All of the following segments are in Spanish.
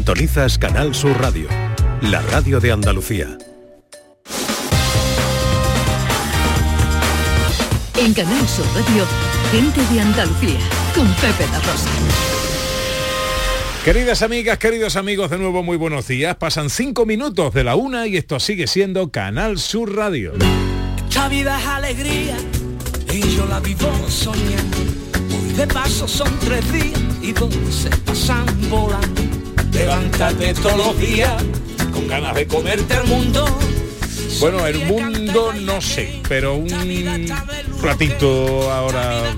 Sintonizas Canal Sur Radio, la radio de Andalucía. En Canal Sur Radio, gente de Andalucía, con Pepe La Rosa. Queridas amigas, queridos amigos, de nuevo muy buenos días. Pasan cinco minutos de la una y esto sigue siendo Canal Sur Radio. Esta vida es alegría y yo la vivo soñando. Hoy de paso son tres días y dos se pasan volando. Levántate todos los días con ganas de comerte el mundo. Bueno, el mundo no sé, pero un platito ahora eh,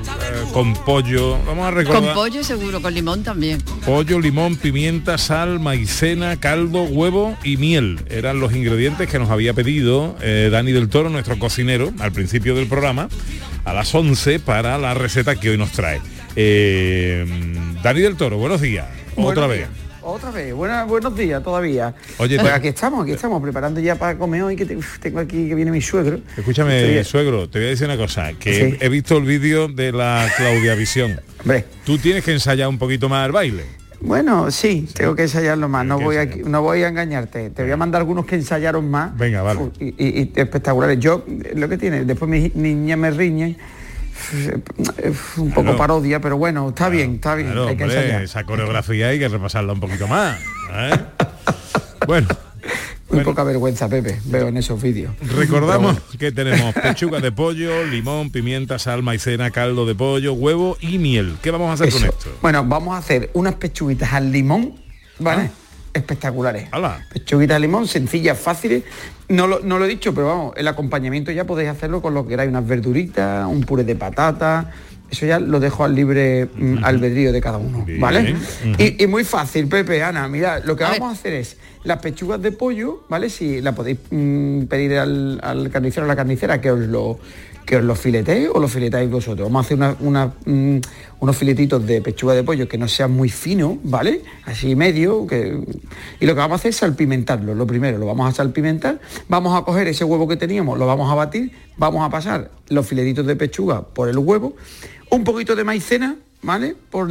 con pollo. Vamos a recordar. Con pollo seguro, con limón también. Pollo, limón, pimienta, sal, maicena, caldo, huevo y miel. Eran los ingredientes que nos había pedido eh, Dani del Toro, nuestro cocinero, al principio del programa, a las 11 para la receta que hoy nos trae. Eh, Dani del Toro, buenos días. Otra vez. Otra vez, Buena- buenos días todavía. Oye, pues te- aquí estamos, aquí estamos, preparando ya para comer hoy, que te- uf, tengo aquí que viene mi suegro. Escúchame, Estoy- suegro, te voy a decir una cosa, que Sí. he visto el vídeo de la Claudia Visión. Hombre, Tú tienes que ensayar un poquito más el baile. bueno, sí, tengo que ensayarlo más, no voy, a, no voy a engañarte. Te voy a mandar algunos que ensayaron más. Venga, vale. Y, y- y espectaculares. Yo, lo que tiene, después mis niñas me riñen, un poco Claro. parodia, pero bueno, está bien, está bien, Claro, hay que hombre, esa coreografía hay que repasarla un poquito más. ¿eh? bueno, Muy bueno. poca vergüenza, Pepe, veo en esos vídeos. recordamos que tenemos pechuga de pollo, limón, pimienta, sal, maicena, caldo de pollo, huevo y miel. ¿Qué vamos a hacer con esto? Bueno, vamos a hacer unas pechuguitas al limón, ¿vale? Ah. Espectaculares. Hala. Pechuguitas al limón, sencillas, fáciles. No lo, no lo he dicho, pero vamos, el acompañamiento ya podéis hacerlo con lo que queráis, unas verduritas, un puré de patata. Eso ya lo dejo al libre mm, albedrío de cada uno, Bien. ¿vale? Y, y muy fácil, Pepe, Ana, mira, lo que A vamos ver. a hacer es las pechugas de pollo, ¿vale? Si la podéis mm, pedir al, al carnicero o la carnicera que os lo que os lo filetee o lo filetáis vosotros. Vamos a hacer una- una, mm, unos filetitos de pechuga de pollo que no sean muy finos, ¿vale? Así medio. Que... Y lo que vamos a hacer es salpimentarlo. Lo primero, lo vamos a salpimentar. Vamos a coger ese huevo que teníamos, lo vamos a batir. Vamos a pasar los filetitos de pechuga por el huevo. Un poquito de maicena, ¿vale? Por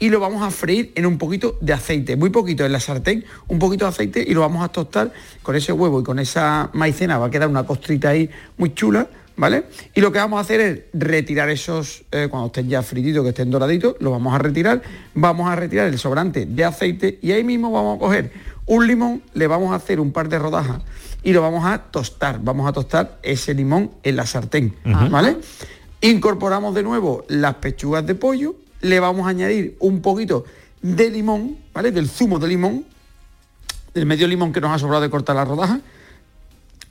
y lo vamos a freír en un poquito de aceite, muy poquito en la sartén, un poquito de aceite y lo vamos a tostar con ese huevo y con esa maicena va a quedar una costrita ahí muy chula, ¿vale? Y lo que vamos a hacer es retirar esos, eh, cuando estén ya frititos, que estén doraditos, lo vamos a retirar, vamos a retirar el sobrante de aceite y ahí mismo vamos a coger un limón, le vamos a hacer un par de rodajas y lo vamos a tostar, vamos a tostar ese limón en la sartén, ¿vale? Incorporamos de nuevo las pechugas de pollo, le vamos a añadir un poquito de limón, ¿vale? Del zumo de limón, del medio limón que nos ha sobrado de cortar la rodaja.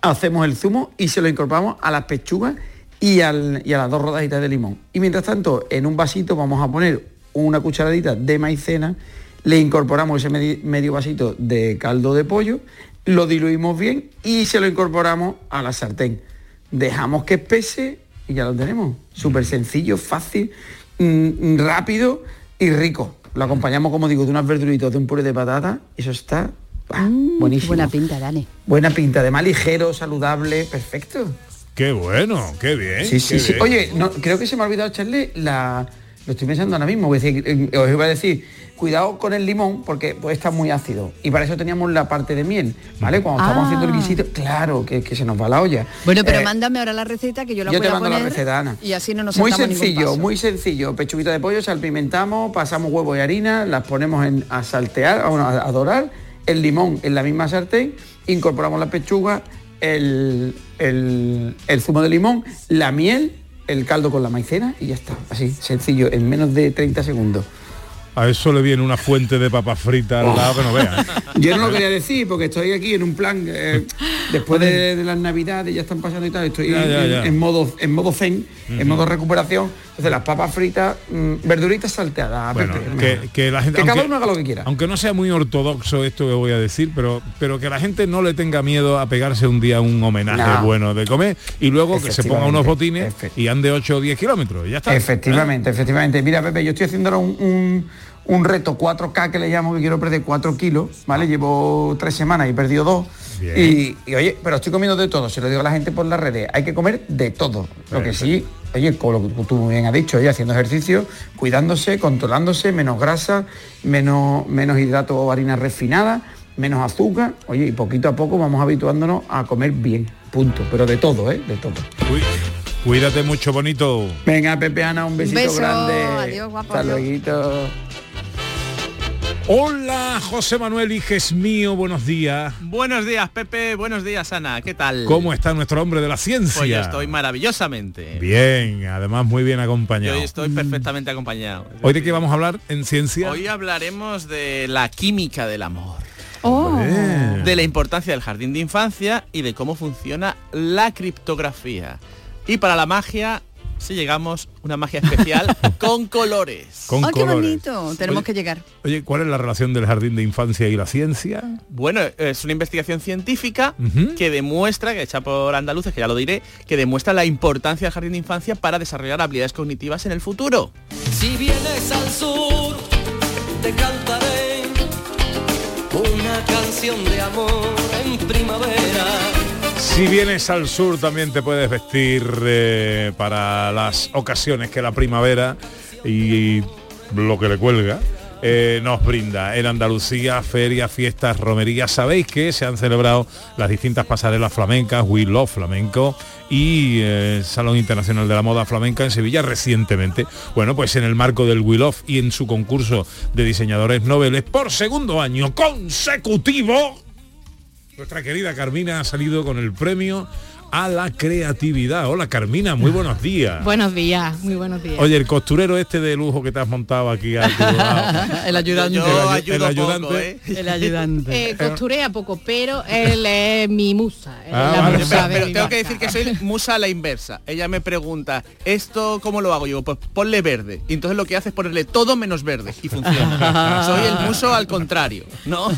Hacemos el zumo y se lo incorporamos a las pechugas y, a las dos rodajitas de limón. Y mientras tanto, en un vasito vamos a poner una cucharadita de maicena, le incorporamos ese medi- medio vasito de caldo de pollo, lo diluimos bien y se lo incorporamos a la sartén. Dejamos que espese y ya lo tenemos. Súper sencillo, fácil, mm, rápido y rico. Lo acompañamos, como digo, de unas verduritas, de un puré de patata. Eso está ah, buenísimo. Buena pinta, Dani. Buena pinta, además ligero, saludable, perfecto. Qué bueno, qué bien. Sí, sí, qué sí. bien. Oye, no, creo que se me ha olvidado echarle la... Lo estoy pensando ahora mismo, voy a decir, eh, os iba a decir, cuidado con el limón porque puede estar muy ácido. Y para eso teníamos la parte de miel, ¿vale? Cuando estamos Ah. haciendo el guisito, claro, que, que se nos va la olla. Bueno, pero Eh, mándame ahora la receta que yo la yo voy te a mando la poner receta, Ana. Y así no nos Muy sencillo, paso. muy sencillo. Pechuguita de pollo, salpimentamos, pasamos huevo y harina, las ponemos en- a saltear, a, bueno, a- a dorar, el limón en la misma sartén, incorporamos la pechuga, el, el- el zumo de limón, la miel, el caldo con la maicena y ya está. Así, sencillo, en menos de 30 segundos. A eso le viene una fuente de papas fritas al lado que no veas. ¿eh? Yo no lo quería decir porque estoy aquí en un plan, eh, después de, de las navidades ya están pasando y tal, estoy Ya, ya, en, ya. en modo en modo zen, en modo recuperación. Entonces las papas fritas, mm, verduritas salteadas. Bueno, Pepe, que, que la gente Que cada uno haga lo que quiera. Aunque no sea muy ortodoxo esto que voy a decir, pero, pero que la gente no le tenga miedo a pegarse un día un homenaje No. bueno de comer y luego que se ponga unos botines y ande 8 o 10 kilómetros. Ya está. Efectivamente, efectivamente. Mira, Pepe, yo estoy haciendo un- un reto 4K que le llamo que quiero perder 4 kilos, ¿vale? Llevo tres semanas y he perdido dos. Y, y, oye, pero estoy comiendo de todo, se lo digo a la gente por las redes, hay que comer de todo. Lo que sí, oye, con lo que tú muy bien has dicho, oye, haciendo ejercicio, cuidándose, controlándose, menos grasa, menos, menos hidrato o harina refinada, menos azúcar, oye, y poquito a poco vamos habituándonos a comer bien, punto. Pero de todo, ¿eh? De todo. Uy, cuídate mucho, bonito. Venga, Pepe Ana, un besito beso, grande. adiós, guapo, Hasta luego. Hola, José Manuel Hijes mío, buenos días. Buenos días, Pepe. Buenos días, Ana. ¿Qué tal? ¿Cómo está nuestro hombre de la ciencia? Pues yo estoy maravillosamente. Bien, además muy bien Yo acompañado. estoy perfectamente acompañado. ¿Hoy de qué vamos a hablar en ciencia? Hoy hablaremos de la química del amor, Oh, de la importancia del jardín de infancia y de cómo funciona la criptografía. Y para la magia, si llegamos, una magia especial con colores. con oh, qué colores. bonito. Tenemos Oye, que llegar. Oye, ¿cuál es la relación del jardín de infancia y la ciencia? Bueno, es una investigación científica que demuestra, que hecha por andaluces, que ya lo diré, que demuestra la importancia del jardín de infancia para desarrollar habilidades cognitivas en el futuro. Si vienes al sur, te cantaré una canción de amor en primavera. Si vienes al sur también te puedes vestir eh, para las ocasiones que la primavera y lo que le cuelga eh, nos brinda. En Andalucía, ferias, fiestas, romerías. Sabéis que se han celebrado las distintas pasarelas flamencas, We Love Flamenco y eh, Salón Internacional de la Moda Flamenca en Sevilla recientemente. Bueno, pues en el marco del We Love y en su concurso de diseñadores noveles por segundo año consecutivo, nuestra querida Carmina ha salido con el premio a la creatividad. Hola Carmina, muy buenos días. Buenos días, muy buenos días. Oye, el costurero este de lujo que te has montado aquí a tu lado. El ayudante. Yo El ayu- ayudo el ayudante. poco, ¿eh? El ayudante. Eh, costuré a poco, pero él es mi musa. él Ah, es la vale. musa Pero, tengo que decir que soy musa a la inversa. Ella me pregunta, ¿esto cómo lo hago? Yo, pues ponle verde. Y entonces lo que hace es ponerle todo menos verde. Y funciona. soy el muso al contrario. ¿No?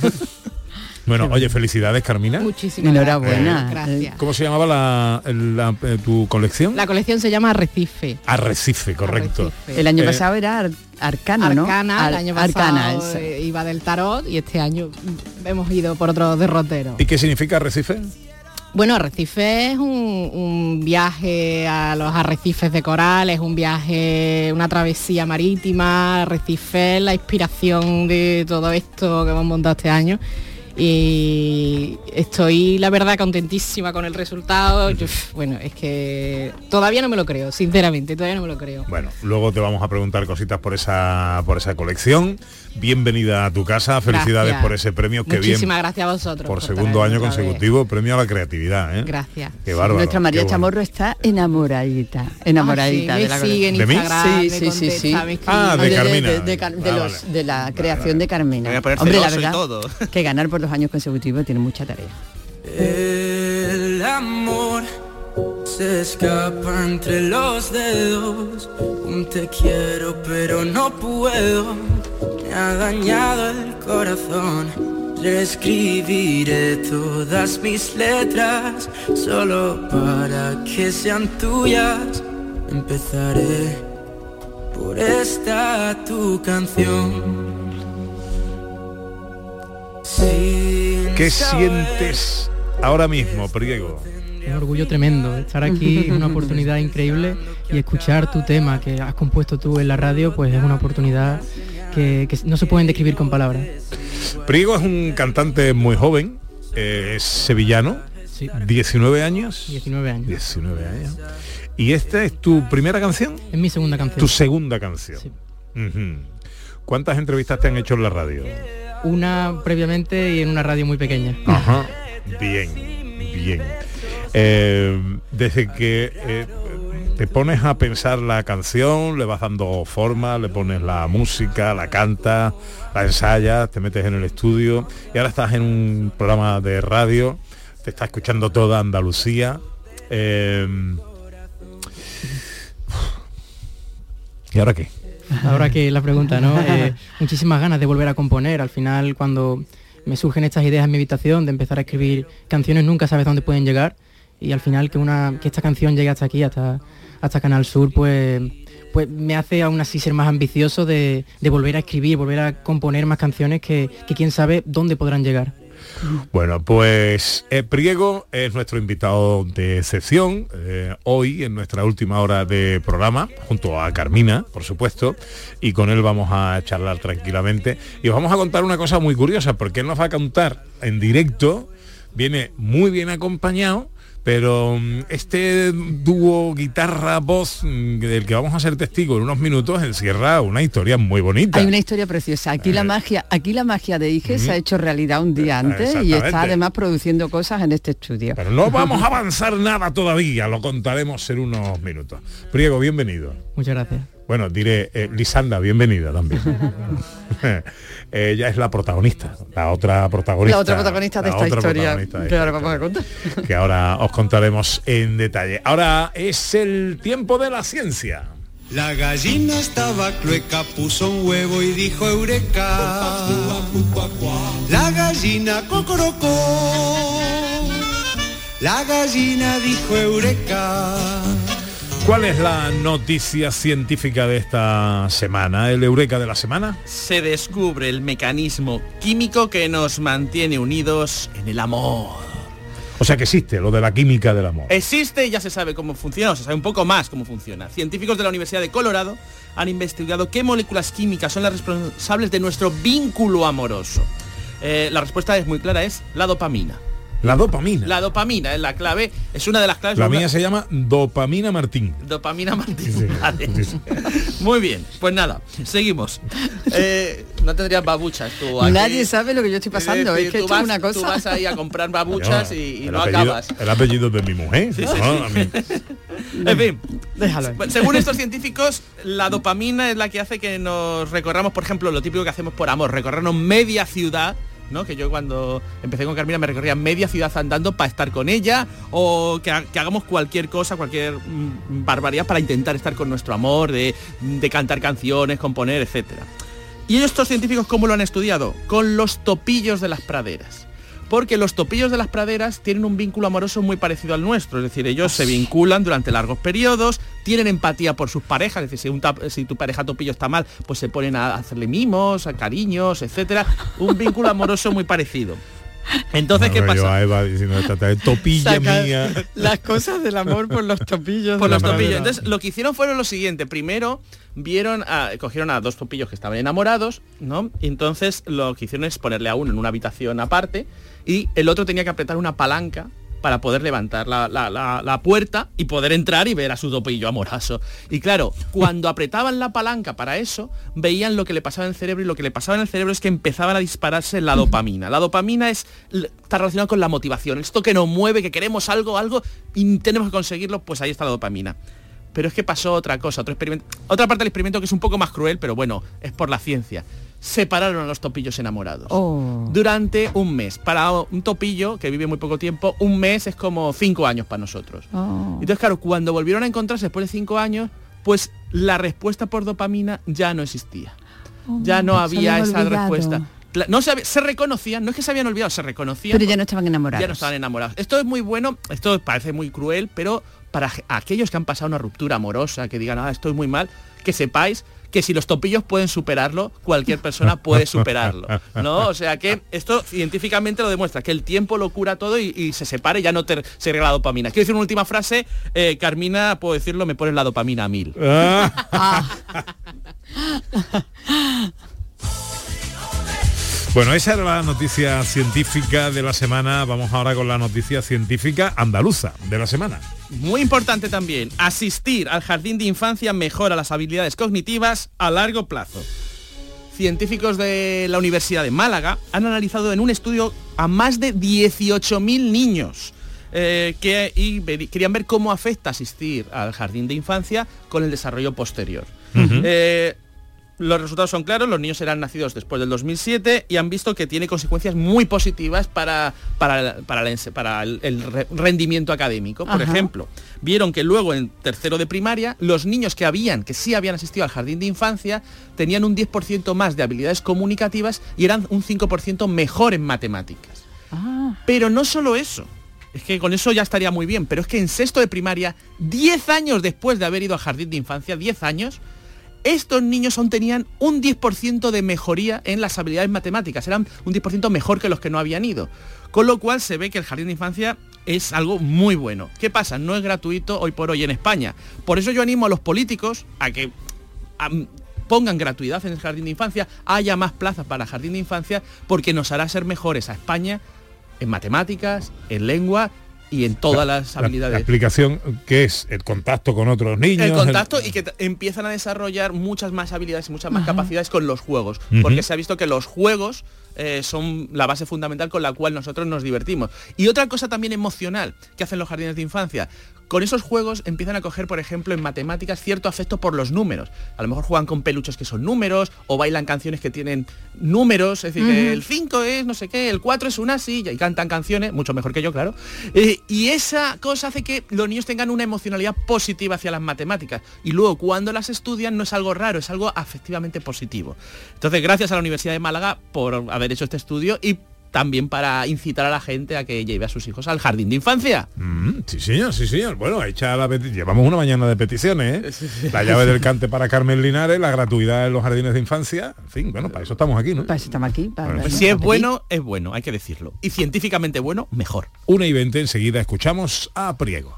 Bueno, oye, felicidades Carmina. Muchísimas Enhorabuena. gracias. ¿Cómo se llamaba la, la- eh, tu colección? La colección se llama Arrecife. Arrecife, correcto. Arrecife. El año Eh, pasado era Ar- Arcana, ¿no? Arcana, Ar- el año pasado Arcana, eh, iba del tarot y este año mm, hemos ido por otro derrotero. ¿Y qué significa Arrecife? Bueno, Arrecife es un, un viaje a los arrecifes de coral, es un viaje, una travesía marítima, Arrecife es la inspiración de todo esto que hemos montado este año. Y estoy, la verdad, contentísima con el resultado. Yo, bueno, es que todavía no me lo creo, sinceramente, todavía no me lo creo. Bueno, luego te vamos a preguntar cositas por esa por esa colección. Bienvenida a tu casa, felicidades Gracias. por ese premio que bien Muchísimas gracias a vosotros. por por segundo año vez. consecutivo, premio a la creatividad, ¿eh? Gracias. Qué bárbaro. Nuestra María bueno. Chamorro está enamoradita, enamoradita Ah, sí, de la sigue en ¿De mí? Sí, sí, sí. Ah, de Carmina. de- de Car- de Ah, los- de la Vale, creación vale. de Carmina. Me voy a poner Hombre, la verdad todo. que ganar por dos años consecutivos tiene mucha tarea. El amor se escapa entre los dedos. Un te quiero pero no puedo. Me ha dañado el corazón. Reescribiré todas mis letras solo para que sean tuyas. Empezaré por esta tu canción. ¿Qué sientes ahora mismo, Priego? Un orgullo tremendo estar aquí, es una oportunidad increíble y escuchar tu tema que has compuesto tú en la radio, pues es una oportunidad que, que no se pueden describir con palabras. Priego es un cantante muy joven, eh, es sevillano, Sí, 19 años. 19 años. 19 años. ¿Y esta es tu primera canción? Es mi segunda canción. Tu segunda canción. Sí. ¿Cuántas entrevistas te han hecho en la radio? Una previamente y en una radio muy pequeña. Ajá. Bien, bien. Eh, desde que eh, te pones a pensar la canción, le vas dando forma, le pones la música, la cantas, la ensayas, te metes en el estudio y ahora estás en un programa de radio, te está escuchando toda Andalucía. eh, ¿Y ahora qué? Ahora que la pregunta, ¿no? Eh, muchísimas ganas de volver a componer. Al final, cuando me surgen estas ideas en mi habitación de empezar a escribir canciones, nunca sabes dónde pueden llegar. Y al final que una que esta canción llegue hasta aquí, hasta hasta Canal Sur, pues pues me hace aún así ser más ambicioso de, de volver a escribir, volver a componer más canciones que, que quién sabe dónde podrán llegar. Bueno, pues eh, Priego es nuestro invitado de sección eh, hoy en nuestra última hora de programa, junto a Carmina, por supuesto, y con él vamos a charlar tranquilamente. Y os vamos a contar una cosa muy curiosa, porque él nos va a contar en directo, viene muy bien acompañado, pero mm, este dúo guitarra-voz mm, del que vamos a ser testigos en unos minutos encierra una historia muy bonita. Hay una historia preciosa. Aquí la Eh. magia, aquí la magia de Ige se ha hecho realidad un día antes y está además produciendo cosas en este estudio. Pero no vamos a avanzar nada todavía, lo contaremos en unos minutos. Priego, bienvenido. Muchas gracias. Bueno, diré, eh, Lisanda, bienvenida también. Ella es la protagonista, la otra protagonista. La otra protagonista de la esta otra historia de que esta ahora vamos a contar. que ahora os contaremos en detalle. Ahora es el tiempo de la ciencia. La gallina estaba clueca, puso un huevo y dijo eureka. La gallina cocorocó. La gallina dijo eureka. ¿Cuál es la noticia científica de esta semana? ¿El eureka de la semana? Se descubre el mecanismo químico que nos mantiene unidos en el amor. O sea que existe lo de la química del amor. Existe y ya se sabe cómo funciona, o se sabe un poco más cómo funciona. Científicos de la Universidad de Colorado han investigado qué moléculas químicas son las responsables de nuestro vínculo amoroso. Eh, la respuesta es muy clara, es la dopamina. La dopamina. La dopamina es la clave, es una de las claves. La una- mía se llama dopamina Martín. Dopamina Martín. Vale. Muy bien, pues nada, seguimos. Eh, no tendrías babuchas tú aquí. Nadie sabe lo que yo estoy pasando. decir, Es que tú es vas- una Tú cosa. vas ahí a comprar babuchas y, no apellido, acabas. El apellido de mi mujer. En fin, Déjalo. Bueno, Según estos científicos, la dopamina es la que hace que nos recorramos, por ejemplo, lo típico que hacemos por amor, recorrernos media ciudad. ¿No? Que yo cuando empecé con Carmina me recorría media ciudad andando para estar con ella o que, ha- que hagamos cualquier cosa, cualquier mm, barbaridad para intentar estar con nuestro amor, de, de cantar canciones, componer, etcétera. ¿Y estos científicos cómo lo han estudiado? Con los topillos de las praderas. Porque los topillos de las praderas tienen un vínculo amoroso muy parecido al nuestro, es decir, ellos se vinculan durante largos periodos, tienen empatía por sus parejas, es decir, si, un tap- si tu pareja topillo está mal, pues se ponen a hacerle mimos, a cariños, etcétera, un vínculo amoroso muy parecido. Entonces, ¿qué yo pasa? a Eva diciendo esta tarde, topilla Saca mía. las cosas del amor por los topillos. por los topillos. Entonces, lo que hicieron fueron lo siguiente. Primero, vieron a, cogieron a dos topillos que estaban enamorados, ¿no? Y entonces lo que hicieron es ponerle a uno en una habitación aparte y el otro tenía que apretar una palanca para poder levantar la, la- la- la puerta y poder entrar y ver a su topillo amoroso. Y claro, cuando apretaban la palanca para eso, veían lo que le pasaba en el cerebro y lo que le pasaba en el cerebro es que empezaban a dispararse la dopamina. La dopamina es, está relacionada con la motivación, esto que nos mueve, que queremos algo, algo y tenemos que conseguirlo, pues ahí está la dopamina. Pero es que pasó otra cosa, otro experimento, otra parte del experimento que es un poco más cruel, pero bueno, es por la ciencia. Separaron a los topillos enamorados. Oh. Durante un mes. Para un topillo que vive muy poco tiempo, un mes es como cinco años para nosotros. Oh. Entonces, claro, cuando volvieron a encontrarse después de cinco años, pues la respuesta por dopamina ya no existía. ya no había esa olvidado. respuesta. No se, se reconocían, no es que se habían olvidado, se reconocían. Pero ya no estaban enamorados. Ya no estaban enamorados. Esto es muy bueno, esto parece muy cruel, pero para aquellos que han pasado una ruptura amorosa, que digan, ah, estoy muy mal, que sepáis que si los topillos pueden superarlo, cualquier persona puede superarlo. ¿No? O sea que esto científicamente lo demuestra, que el tiempo lo cura todo y, y se separa y ya no te, se regla la dopamina. Quiero decir una última frase, eh, Carmina, puedo decirlo, me pones la dopamina a mil. Bueno, esa era la noticia científica de la semana. Vamos ahora con la noticia científica andaluza de la semana. Muy importante también, asistir al jardín de infancia mejora las habilidades cognitivas a largo plazo. Científicos de la Universidad de Málaga han analizado en un estudio a más de 18.000 niños eh, que y querían ver cómo afecta asistir al jardín de infancia con el desarrollo posterior. Eh, los resultados son claros, los niños eran nacidos después del 2007 y han visto que tiene consecuencias muy positivas para, para, para la ense- para el, el re- rendimiento académico. Por Ajá. ejemplo, vieron que luego en tercero de primaria, los niños que habían, que sí habían asistido al jardín de infancia, tenían un 10% más de habilidades comunicativas y eran un 5% mejor en matemáticas. Ah, Pero no solo eso. es que con eso ya estaría muy bien, pero es que en sexto de primaria, 10 años después de haber ido al jardín de infancia, 10 años, estos niños aún tenían un 10% de mejoría en las habilidades matemáticas, eran un 10% mejor que los que no habían ido. Con lo cual se ve que el jardín de infancia es algo muy bueno. ¿Qué pasa? No es gratuito hoy por hoy en España. Por eso yo animo a los políticos a que pongan gratuidad en el jardín de infancia, haya más plazas para jardín de infancia, porque nos hará ser mejores a España en matemáticas, en lengua y en todas las La- La, habilidades. explicación que es el contacto con otros niños. El contacto y que empiezan a desarrollar muchas más habilidades y muchas más capacidades con los juegos. Porque se ha visto que los juegos eh, son la base fundamental con la cual nosotros nos divertimos. Y otra cosa también emocional que hacen los jardines de infancia. Con esos juegos empiezan a coger, por ejemplo, en matemáticas cierto afecto por los números. A lo mejor juegan con peluches que son números o bailan canciones que tienen números. Es decir, el 5 es no sé qué, el 4 es una silla y cantan canciones, mucho mejor que yo, claro. Eh, y esa cosa hace que los niños tengan una emocionalidad positiva hacia las matemáticas. Y luego cuando las estudian no es algo raro, es algo afectivamente positivo. Entonces, gracias a la Universidad de Málaga por haber hecho este estudio y también para incitar a la gente a que lleve a sus hijos al jardín de infancia. Mm, sí, señor, sí, señor. Bueno, hecha la llevamos una mañana de peticiones, ¿eh? La llave del cante para Carmen Linares, la gratuidad en los jardines de infancia. En fin, bueno, para eso estamos aquí, ¿no? Para eso estamos aquí. para- Bueno, para- si es para bueno, es bueno, hay que decirlo. Y científicamente bueno, mejor. Una y 20, enseguida escuchamos a Priego.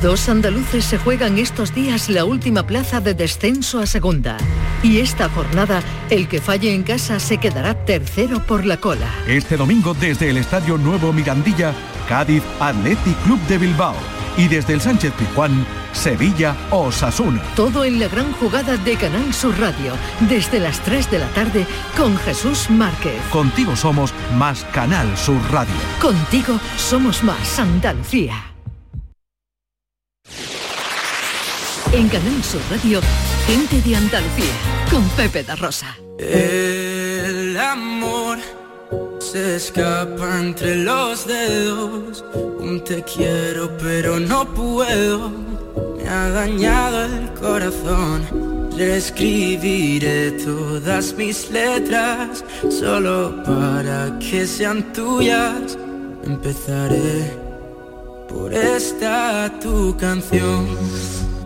Dos andaluces se juegan estos días la última plaza de descenso a segunda. Y esta jornada, el que falle en casa se quedará tercero por la cola. Este domingo desde el Estadio Nuevo Mirandilla, Cádiz Athletic Club de Bilbao. Y desde el Sánchez Pizjuán, Sevilla Osasuna. Todo en la gran jugada de Canal Sur Radio, desde las 3 de la tarde, con Jesús Márquez. Contigo somos más Canal Sur Radio. Contigo somos más Andalucía. En Canal Sur Radio, gente de Andalucía, con Pepe da Rosa. El amor se escapa entre los dedos. Un te quiero pero no puedo. Me ha dañado el corazón. Reescribiré todas mis letras solo para que sean tuyas. Empezaré por esta tu canción.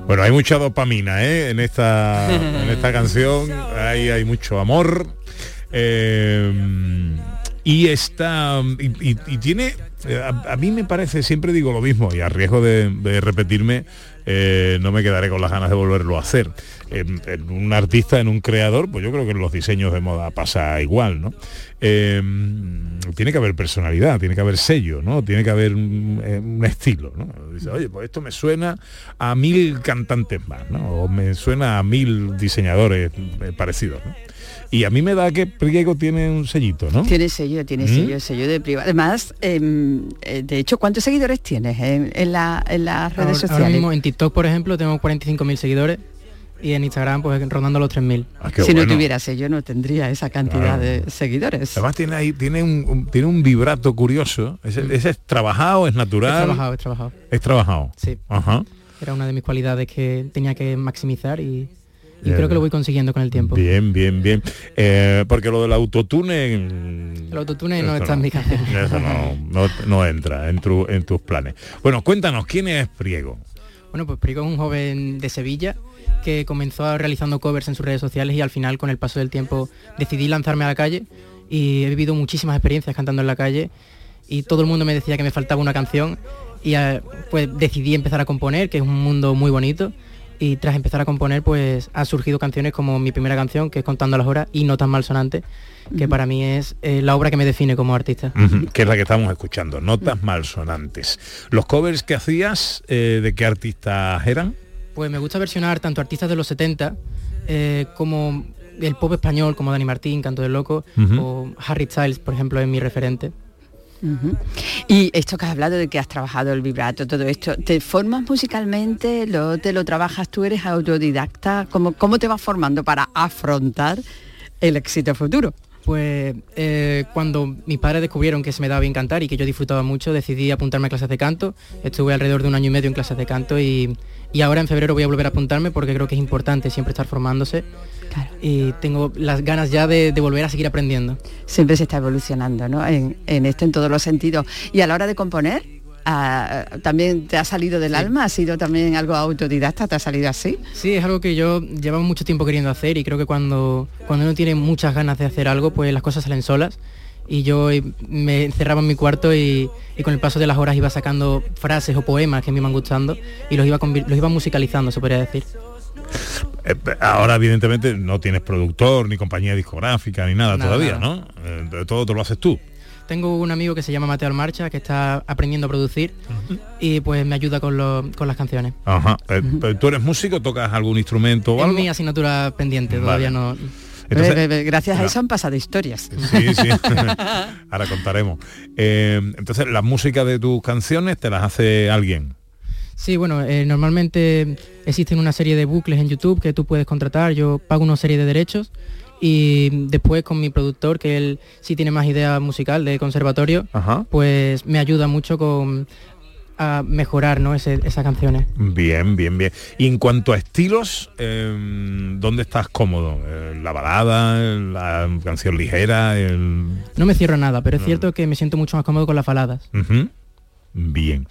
Bueno, hay mucha dopamina ¿eh? en, esta, en esta canción, hay, hay mucho amor. eh, y está y, y- tiene eh, a, mí me parece siempre digo lo mismo y a riesgo de, repetirme eh, no me quedaré con las ganas de volverlo a hacer. En, un artista en un creador pues yo creo que en los diseños de moda pasa igual no Eh, tiene que haber personalidad tiene que haber sello no tiene que haber un, eh, un estilo no Dice, oye pues esto me suena a mil cantantes más no o me suena a mil diseñadores parecidos. Y a mí me da que Priego tiene un sellito no Tiene sello, tiene ¿Mm? sello, sello de privado. Además, em, eh, de hecho, ¿cuántos seguidores tienes en, en la- en las redes Ahora, ahora sociales? mismo en TikTok, por ejemplo, tengo 45.000 seguidores y en Instagram pues rondando los 3.000. Ah, si no tuviera sello, no tendría esa cantidad de seguidores. Además tiene ahí, tiene un, un- tiene un vibrato curioso. Ese, ese es trabajado, es natural. Mm. Es trabajado, es trabajado. Es trabajado. Sí. Ajá. Era una de mis cualidades que tenía que maximizar y, y creo que lo voy consiguiendo con el tiempo. Bien, bien, bien. Eh, porque lo del autotune. mm, El autotune no está en mi canción. Eso no, no, no entra en, tu- en tus planes. Bueno, cuéntanos, ¿quién es Priego? Bueno, pues Prico es un joven de Sevilla que comenzó realizando covers en sus redes sociales y al final con el paso del tiempo decidí lanzarme a la calle y he vivido muchísimas experiencias cantando en la calle y todo el mundo me decía que me faltaba una canción y eh, pues decidí empezar a componer, que es un mundo muy bonito y tras empezar a componer pues ha surgido canciones como mi primera canción que es Contando las horas y No tan malsonante que para mí es eh, la obra que me define como artista. Que es la que estamos escuchando, notas malsonantes. ¿Los covers que hacías, eh, de qué artistas eran? Pues me gusta versionar tanto artistas de los 70 eh, como el pop español, como Dani Martín, Canto del Loco, o Harry Styles, por ejemplo, es mi referente. Y esto que has hablado de que has trabajado el vibrato, todo esto, ¿te formas musicalmente? ¿Lo, ¿Te lo trabajas tú? ¿Eres autodidacta? ¿Cómo, ¿Cómo te vas formando para afrontar el éxito futuro? Pues eh, cuando mis padres descubrieron que se me daba bien cantar y que yo disfrutaba mucho, decidí apuntarme a clases de canto. Estuve alrededor de un año y medio en clases de canto y, y ahora en febrero voy a volver a apuntarme porque creo que es importante siempre estar formándose. Y tengo las ganas ya de, de volver a seguir aprendiendo. Siempre se está evolucionando, ¿no? En, en esto, en todos los sentidos. Y a la hora de componer, ah, también te ha salido del alma, ha sido también algo autodidacta, te ha salido así. Sí, es algo que yo llevaba mucho tiempo queriendo hacer y creo que cuando, cuando uno tiene muchas ganas de hacer algo, pues las cosas salen solas. Y yo me encerraba en mi cuarto y, y con el paso de las horas iba sacando frases o poemas que me iban gustando y los iba, los iba musicalizando, se podría decir. Eh, ahora evidentemente no tienes productor ni compañía discográfica ni nada, Nada, todavía, nada. ¿no? Eh, todo te lo haces tú. Tengo un amigo que se llama Mateo Almarcha que está aprendiendo a producir y pues me ayuda con, lo- con las canciones. Ajá. Eh, pero ¿Tú eres músico? ¿Tocas algún instrumento o Es algo? mi asignatura pendiente, todavía Vale. no... Entonces- Gracias a eso han pasado historias. Sí, sí. Ahora contaremos. Eh, entonces, la música de tus canciones te las hace alguien. Sí, bueno, eh, normalmente existen una serie de bucles en YouTube que tú puedes contratar, yo pago una serie de derechos y después con mi productor, que él sí tiene más idea musical de conservatorio, Ajá. pues me ayuda mucho con a mejorar ¿no? Ese- esas canciones. Bien, bien, bien. Y en cuanto a estilos, eh, ¿dónde estás cómodo? ¿La balada, la canción ligera? El... No me cierro a nada, pero es cierto que me siento mucho más cómodo con las baladas. Bien.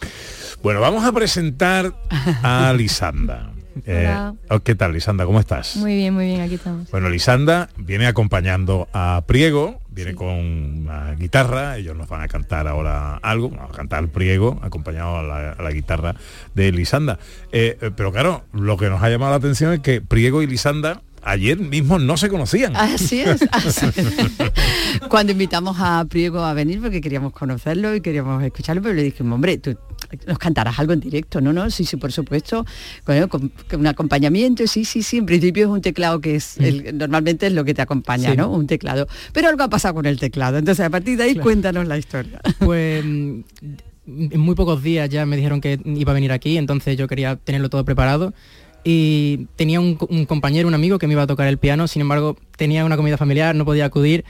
Bueno, vamos a presentar a Lisanda. Eh, oh, ¿Qué tal, Lisanda? ¿Cómo estás? Muy bien, muy bien, aquí estamos. Bueno, Lisanda viene acompañando a Priego, viene con una guitarra, ellos nos van a cantar ahora algo, vamos a cantar Priego, acompañado a la, a la guitarra de Lisanda. Eh, eh, pero claro, lo que nos ha llamado la atención es que Priego y Lisanda ayer mismo no se conocían. Así es. así es. Cuando invitamos a Priego a venir porque queríamos conocerlo y queríamos escucharlo, pero le dijimos, hombre, tú nos cantarás algo en directo, ¿no? no Sí, sí, por supuesto. Con, con un acompañamiento, sí, sí, sí. En principio es un teclado que es el- normalmente es lo que te acompaña, Sí. ¿no? Un teclado. Pero algo ha pasado con el teclado. Entonces, a partir de ahí, Claro. cuéntanos la historia. Pues mm, en muy pocos días ya me dijeron que iba a venir aquí, entonces yo quería tenerlo todo preparado. Y tenía un, co- un compañero, un amigo que me iba a tocar el piano, sin embargo tenía una comida familiar, no podía acudir.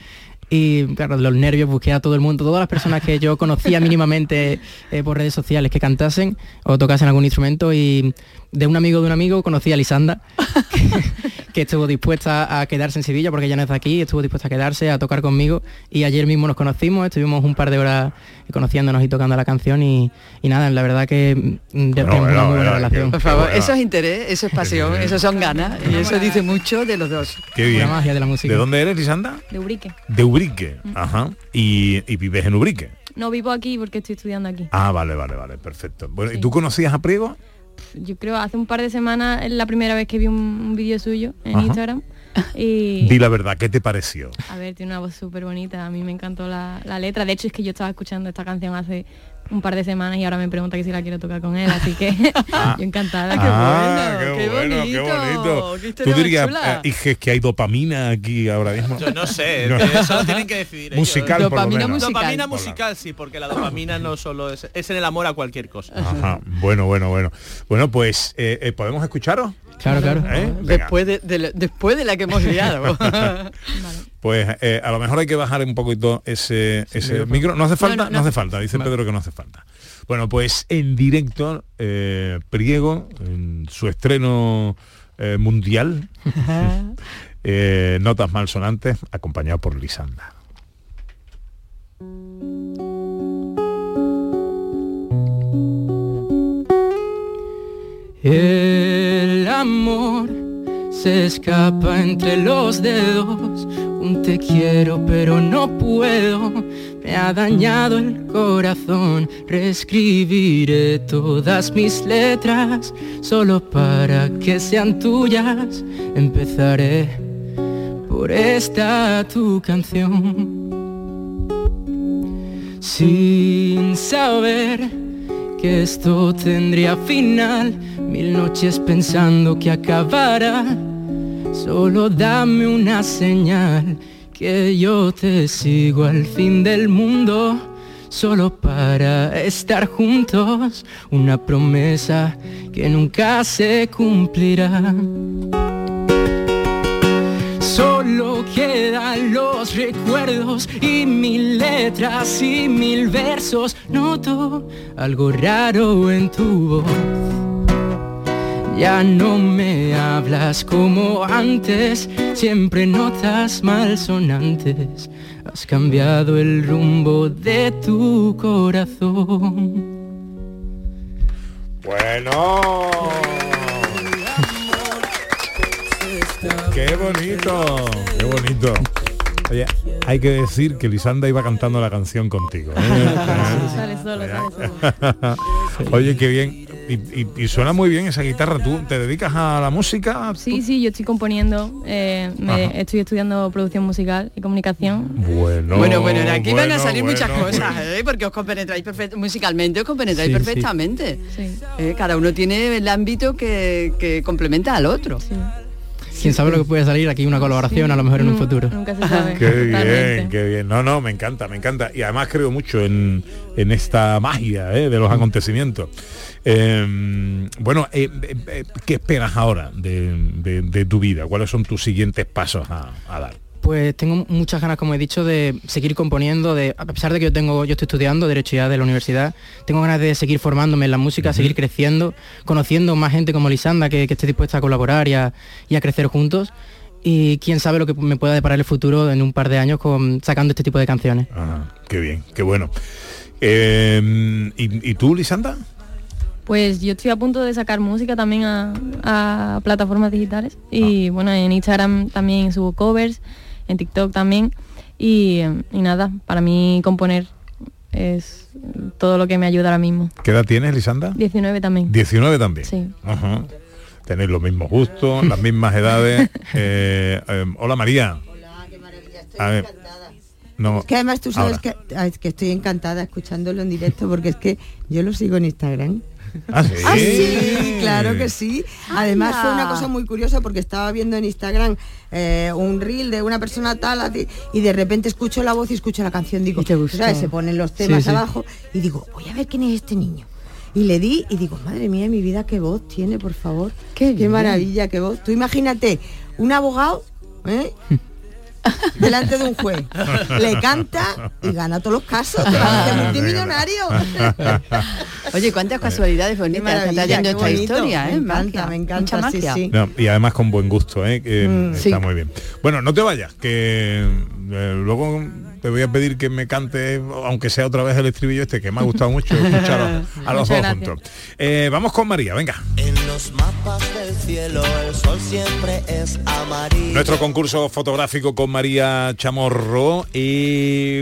Y claro, los nervios busqué a todo el mundo, todas las personas que yo conocía mínimamente eh, por redes sociales que cantasen o tocasen algún instrumento y de un amigo de un amigo conocí a Lisanda, que estuvo dispuesta a quedarse en Sevilla porque ella no es de aquí, estuvo dispuesta a quedarse, a tocar conmigo y ayer mismo nos conocimos, estuvimos un par de horas conociéndonos y tocando la canción y, y nada, la verdad que mm, tenemos bueno, una muy buena bueno, relación. Por favor, eso es interés, eso es pasión, eso son ganas y eso dice mucho de los dos. Qué bien. La magia de la música. ¿De dónde eres, Lisanda? De Ubrique. De Ubrique. Ajá. Y, y vives en Ubrique. No vivo aquí porque estoy estudiando aquí. Ah, vale, vale, vale, perfecto. Bueno, ¿y tú conocías a Priego? Yo creo hace un par de semanas es la primera vez que vi un, un vídeo suyo en Ajá. Instagram. Y Di la verdad, ¿qué te pareció? a ver, tiene una voz súper bonita. A mí me encantó la, la letra. De hecho, es que yo estaba escuchando esta canción hace un par de semanas y ahora me pregunta que si la quiero tocar con él. Así que yo encantada. Ah, bueno, qué, qué bueno, qué bonito, bonito. qué Tú historia más dirías, eh, Iges, que hay dopamina aquí ahora mismo. Yo no sé, No. eso lo tienen que decidir ellos. Musical, por lo Dopamina menos. musical. Dopamina musical, sí, porque la dopamina no solo es, es en el amor a cualquier cosa. Ajá, bueno, bueno, bueno. Bueno, pues, eh, eh, ¿podemos escucharos? Claro, claro. ¿Eh? Después de, de lo- después de la que hemos liado. Pues eh, a lo mejor hay que bajar un poquito ese, ese micro. ¿No hace falta? No, no, no. hace falta, dice Pedro que no hace falta. Bueno, pues en directo, eh, Priego, en su estreno eh, mundial, eh, Notas Malsonantes, acompañado por Lisanda. El amor se escapa entre los dedos, un te quiero pero no puedo, me ha dañado el corazón, reescribiré todas mis letras solo para que sean tuyas, empezaré por esta tu canción. Sin saber que esto tendría final, mil noches pensando que acabara. Solo dame una señal que yo te sigo al fin del mundo. solo para estar juntos, una promesa que nunca se cumplirá. Solo quedan los recuerdos y mil letras y mil versos. Noto algo raro en tu voz. Ya no me hablas como antes, siempre notas malsonantes. Has cambiado el rumbo de tu corazón. Bueno. Qué bonito, qué bonito. Oye, hay que decir que Lisanda iba cantando la canción contigo. ¿eh? Sale solo, sale solo. Oye, qué bien. Y, y- y suena muy bien esa guitarra. ¿Tú te dedicas a la música? Sí, sí, yo estoy componiendo, eh, me- estoy estudiando producción musical y comunicación. Bueno, bueno, bueno, de aquí van a bueno, salir muchas bueno, cosas. ¿eh? porque os compenetráis perfect- musicalmente, os compenetráis Sí, sí. perfectamente. Eh, cada uno tiene el ámbito que, que complementa al otro. Quién sabe lo que puede salir aquí una colaboración a lo mejor en un futuro. Nunca se sabe. Qué bien, qué bien. No, no, me encanta, me encanta. Y además creo mucho en, en esta magia ¿eh? de los acontecimientos. Eh, bueno, eh, eh, eh, ¿qué esperas ahora de, de- de tu vida? ¿Cuáles son tus siguientes pasos a, a dar? Pues tengo muchas ganas, como he dicho, de seguir componiendo, de, a pesar de que yo tengo, yo estoy estudiando Derecho ya de la universidad, tengo ganas de seguir formándome en la música, seguir creciendo, conociendo más gente como Lisanda que, que esté dispuesta a colaborar y a, y a crecer juntos. Y quién sabe lo que me pueda deparar el futuro en un par de años con, sacando este tipo de canciones. Ah, qué bien, qué bueno. ¿y, y tú, Lisanda? Pues yo estoy a punto de sacar música también a, a plataformas digitales y bueno, en Instagram también subo covers, en TikTok también y, y nada, para mí componer es todo lo que me ayuda ahora mismo. ¿Qué edad tienes, Lisanda? 19 también. 19 también. Sí. Ajá. Tenéis los mismos gustos, las mismas edades. Eh, eh, hola María. A ver. No, Es que además tú sabes ahora. que, ah, es que estoy encantada escuchándolo en directo porque es que yo lo sigo en Instagram. ¿Ah, sí? Ah, sí, claro que sí. Además Anda. fue una cosa muy curiosa porque estaba viendo en Instagram eh, un reel de una persona tal así, y de repente escucho la voz y escucho la canción. Digo, ¿sabes? Se ponen los temas sí. abajo y digo, voy a ver quién es este niño. Y le di y digo, madre mía, mi vida, qué voz tiene, por favor. Qué, bien. maravilla, qué voz. Tú imagínate, un abogado, ¿eh? delante de un juez. Le canta y gana todos los casos. Te vas a hacer multimillonario. Oye, cuántas casualidades bonitas está trayendo esta bonito. historia, Me ¿eh? encanta, Magia, me encanta, mucha sí, sí. No, y además con buen gusto, ¿eh? que Mm. está Sí. muy bien. Bueno, no te vayas, que eh, luego te voy a pedir que me cante, aunque sea otra vez el estribillo este, que me ha gustado mucho escuchar a, a los Muchas dos gracias. juntos. Eh, vamos con María, venga. En los mapas del cielo el sol siempre es amarillo. Nuestro concurso fotográfico con María Chamorro. Y,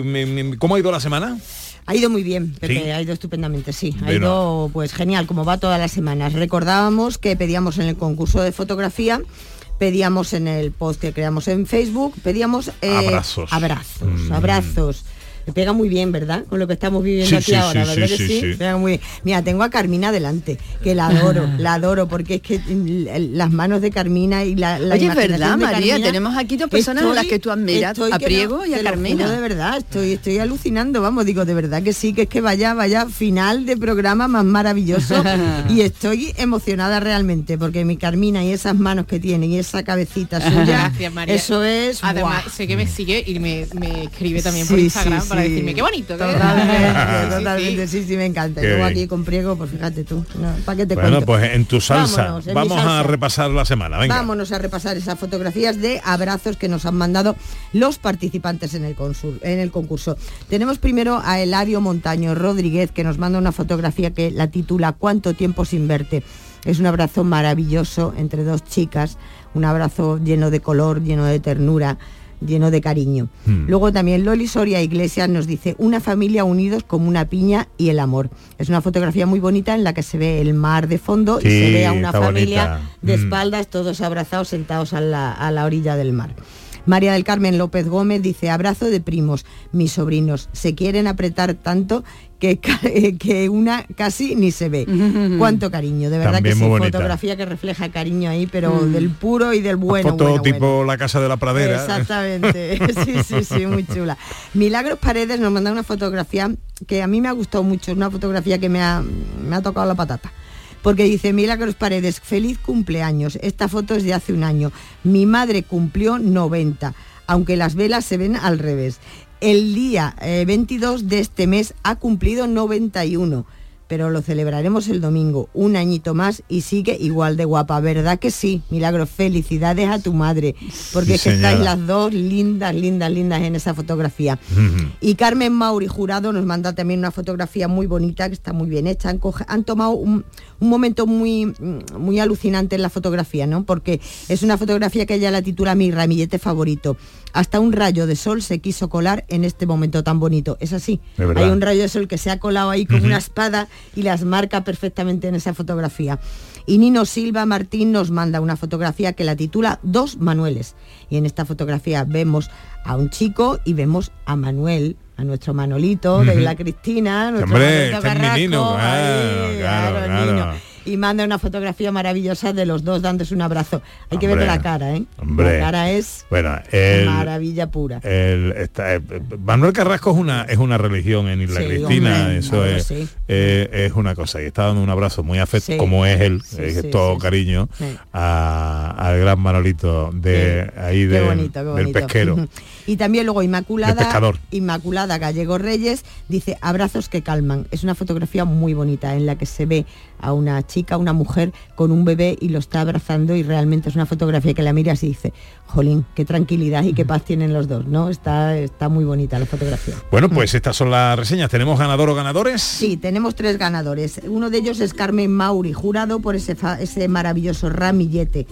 ¿Cómo ha ido la semana? Ha ido muy bien, Pepe, Sí. ha ido estupendamente, sí. Ha Bueno. ido pues genial, como va todas las semanas. Recordábamos que pedíamos en el concurso de fotografía, pedíamos en el post que creamos en Facebook, pedíamos eh, Abrazos. Abrazos, Mm. abrazos. Me pega muy bien, ¿verdad? Con lo que estamos viviendo Sí, aquí sí, ahora, sí, ¿verdad sí, que sí. Pega muy bien. Mira, tengo a Carmina delante, que la adoro, la adoro, porque es que mm, las manos de Carmina y la, la Oye, es verdad, de María, Carmina- tenemos aquí dos personas a las que tú admiras, estoy a que Priego y a Carmina. de verdad, estoy, estoy alucinando, vamos, digo, de verdad que sí, que es que vaya, vaya final de programa más maravilloso y estoy emocionada realmente, porque mi Carmina y esas manos que tiene y esa cabecita suya, Gracias, María. eso es... Además, ¡buah! sé que me sigue y me, me escribe también por Sí, Instagram sí, para sí. decirme qué bonito. qué Totalmente, bonito". totalmente, sí, sí, me encanta. Qué bien. aquí con Priego, pues fíjate tú, ¿para qué te Bueno, cuento? pues en tu salsa. Vámonos, en mi Vamos a repasar la semana, venga. Vámonos a repasar esas fotografías de abrazos que nos han mandado los participantes en el, consul- en el concurso. Tenemos primero a Eladio Montaño Rodríguez que nos manda una fotografía que la titula ¿Cuánto tiempo sin verte? Es un abrazo maravilloso entre dos chicas, un abrazo lleno de color, lleno de ternura lleno de cariño. Hmm. Luego también Loli Soria Iglesias nos dice una familia unidos como una piña y el amor. Es una fotografía muy bonita en la que se ve el mar de fondo y se ve a una familia bonita. de Mm. espaldas, todos abrazados, sentados a la, a la orilla del mar. María del Carmen López Gómez dice, abrazo de primos, mis sobrinos, se quieren apretar tanto que, eh, que una casi ni se ve. Cuánto cariño, de verdad También que sí, bonita. fotografía que refleja cariño ahí, pero Mm. del puro y del bueno. Foto bueno, tipo bueno. la casa de la pradera. Exactamente, sí, sí, sí, muy chula. Milagros Paredes nos manda una fotografía que a mí me ha gustado mucho, es una fotografía que me ha, me ha tocado la patata. Porque dice Milagros Paredes, feliz cumpleaños. Esta foto es de hace un año. Mi madre cumplió 90, aunque las velas se ven al revés. El día eh, 22 de este mes ha cumplido 91 pero lo celebraremos el domingo, un añito más y sigue igual de guapa, ¿verdad que sí? Milagro, felicidades a tu madre, porque Sí, es que estáis las dos lindas, lindas, lindas en esa fotografía. Y Carmen Mauri Jurado nos manda también una fotografía muy bonita, que está muy bien hecha. Han, coge- han tomado un, un momento muy, mm, muy alucinante en la fotografía, ¿no? Porque es una fotografía que ella la titula Mi ramillete favorito. Hasta un rayo de sol se quiso colar en este momento tan bonito. Es así. Hay un rayo de sol que se ha colado ahí con una espada y las marca perfectamente en esa fotografía. Y Nino Silva Martín nos manda una fotografía que la titula Dos Manueles. Y en esta fotografía vemos a un chico y vemos a Manuel, a nuestro Manolito de la Cristina, nuestro Hombre, Manolito este Carrasco, Nino, ahí, claro, claro, claro. Nino. Y manda una fotografía maravillosa de los dos dándose un abrazo. Hay que verle la cara, ¿eh? hombre. La cara es Bueno, el, maravilla pura. el- eh, Manuel Carrasco es una es una religión en Isla Sí, Cristina, hombre, eso es, sí. eh, es una cosa. Y está dando un abrazo muy afecto, Sí. como es él, sí, todo cariño, al gran Manolito de ahí Qué de- bonito, qué del pesquero. Y también luego Inmaculada. Inmaculada Gallego Reyes dice abrazos que calman. Es una fotografía muy bonita en la que se ve a una chica, una mujer con un bebé y lo está abrazando y realmente es una fotografía que la miras y dice, jolín, qué tranquilidad y qué paz tienen los dos, ¿no? Está, está muy bonita la fotografía. Bueno, pues estas son las reseñas. ¿Tenemos ganador o ganadores? Sí, tenemos tres ganadores. Uno de ellos es Carmen Mauri, jurado por ese, ese maravilloso ramillete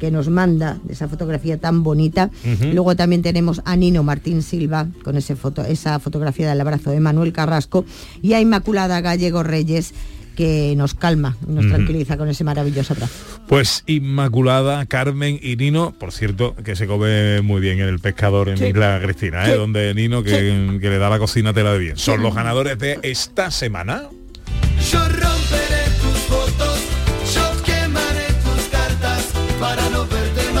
que nos manda esa fotografía tan bonita. Luego también tenemos a Nino Martín Silva con ese foto, esa fotografía del abrazo de Manuel Carrasco y a Inmaculada Gallego Reyes que nos calma, nos tranquiliza con ese maravilloso abrazo. Pues Inmaculada, Carmen y Nino, por cierto, que se come muy bien en el pescador en Sí. Isla Cristina, ¿eh? Sí. donde Nino que, que le da la cocina tela de bien. Son Sí. los ganadores de esta semana. Yo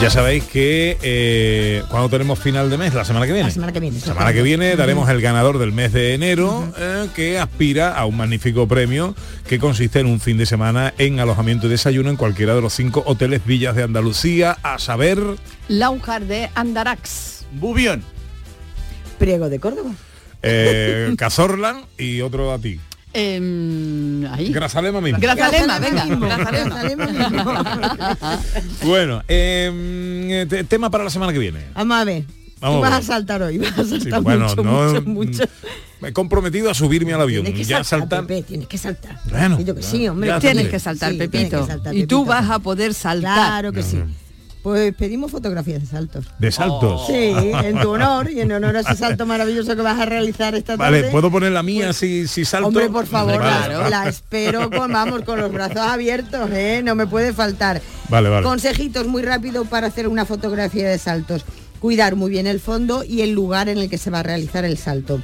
Ya sabéis que eh, cuando tenemos final de mes, la semana que viene. La semana que viene. La semana que viene daremos el ganador del mes de enero eh, que aspira a un magnífico premio que consiste en un fin de semana en alojamiento y desayuno en cualquiera de los cinco hoteles villas de Andalucía, a saber... Laujar de Andarax. Bubión. Priego de Córdoba. eh, Cazorla y otro a ti. Em, ahí. Grazalema mismo. Grazalema, venga. Grazalema. Bueno, eh, te- tema para la semana que viene. Vamos a ver. Vamos vas a saltar hoy, vas a saltar Sí, bueno, mucho, no, mucho, mucho. Me he comprometido a subirme al avión. Tienes que Ya saltar, saltar. Pepe, tienes que saltar. Bueno, yo que ya- sí, hombre. Tienes que saltar, Sí, tienes Pepito. que saltar, y tú Pepito. vas a poder saltar. Claro que sí. Pues pedimos fotografías de saltos. De saltos. Sí, en tu honor y en honor a ese salto maravilloso que vas a realizar esta tarde. Vale, ¿puedo poner la mía si, si salto? Hombre, por favor, Vale, vale. la espero con, vamos, con los brazos abiertos, ¿eh? No me puede faltar. Vale, vale. Consejitos muy rápido para hacer una fotografía de saltos. Cuidar muy bien el fondo y el lugar en el que se va a realizar el salto.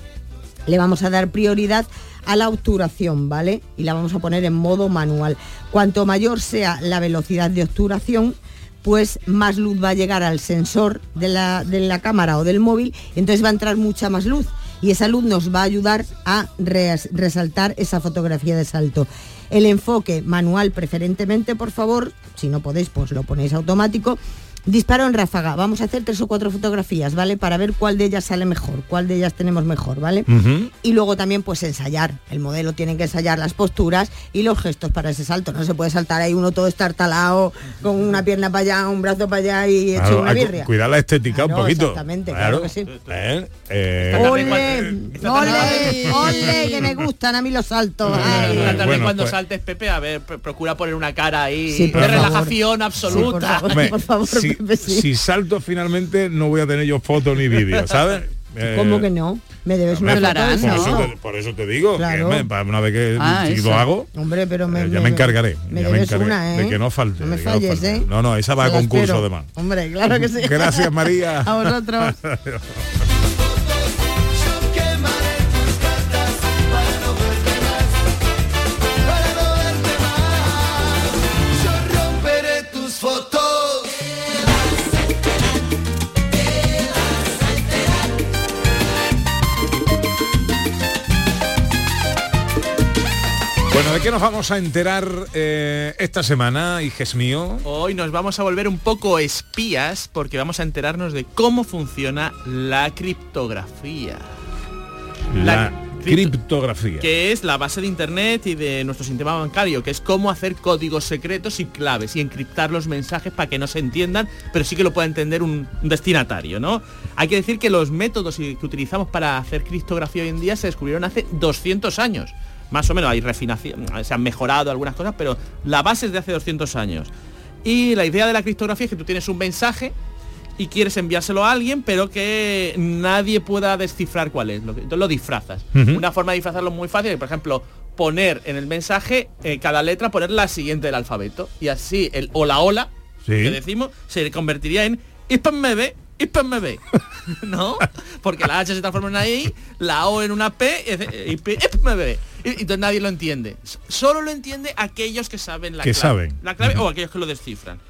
Le vamos a dar prioridad a la obturación, ¿vale? Y la vamos a poner en modo manual. Cuanto mayor sea la velocidad de obturación, pues más luz va a llegar al sensor de la, de la cámara o del móvil, entonces va a entrar mucha más luz. Y esa luz nos va a ayudar a res- resaltar esa fotografía de salto. El enfoque manual preferentemente, por favor, si no podéis, pues lo ponéis automático. Disparo en ráfaga. Vamos a hacer tres o cuatro fotografías, ¿vale? Para ver cuál de ellas sale mejor, cuál de ellas tenemos mejor, ¿vale? Y luego también pues ensayar. El modelo tiene que ensayar las posturas y los gestos para ese salto. No se puede saltar ahí uno todo estartalado, con una pierna para allá, un brazo para allá y hecho Claro, una birria. Cuidar la estética Claro, un poquito. exactamente, claro que sí. Eh, eh, ¡Ole! ¡Ole! ¡Ole! Que me gustan a mí los saltos. Ay. Bueno, cuando pues- saltes, Pepe, a ver, pr- procura poner una cara ahí Sí, por de favor. relajación absoluta. Hombre, si, si salto finalmente no voy a tener yo foto ni vídeo, ¿sabes? eh, ¿Cómo que no? Me debes una foto por, por eso. te, por eso te digo, Claro. que me- para una vez que Ah, si lo hago, Hombre, pero me, eh, ya me encargaré. Me ya encargaré una, ¿eh? de que no falte. No me que no falles, falte. ¿eh? No, no, esa va a concurso espero. de más. Hombre, claro que sí. Gracias, María. a vosotros. Bueno, ¿de qué nos vamos a enterar eh, esta semana, hijes mío? Hoy nos vamos a volver un poco espías porque vamos a enterarnos de cómo funciona la criptografía. La, cripto- criptografía. que es la base de internet y de nuestro sistema bancario, que es cómo hacer códigos secretos y claves y encriptar los mensajes para que no se entiendan, pero sí que lo pueda entender un destinatario, ¿no? Hay que decir que los métodos que utilizamos para hacer criptografía hoy en día se descubrieron hace 200 años. Más o menos hay refinación, se han mejorado algunas cosas, pero la base es de hace 200 años. Y la idea de la criptografía es que tú tienes un mensaje y quieres enviárselo a alguien, pero que nadie pueda descifrar cuál es. Lo que- Entonces lo disfrazas. Una forma de disfrazarlo muy fácil es, por ejemplo, poner en el mensaje eh, cada letra, poner la siguiente del alfabeto. Y así el hola hola, Sí. que decimos, se convertiría en IPMB, IPMB. ¿No? Porque la H se transforma en una I, la O en una P, IP, IPMB. Y, entonces nadie lo entiende. Solo lo entiende aquellos que saben la Que clave. saben. La clave o aquellos que lo descifran.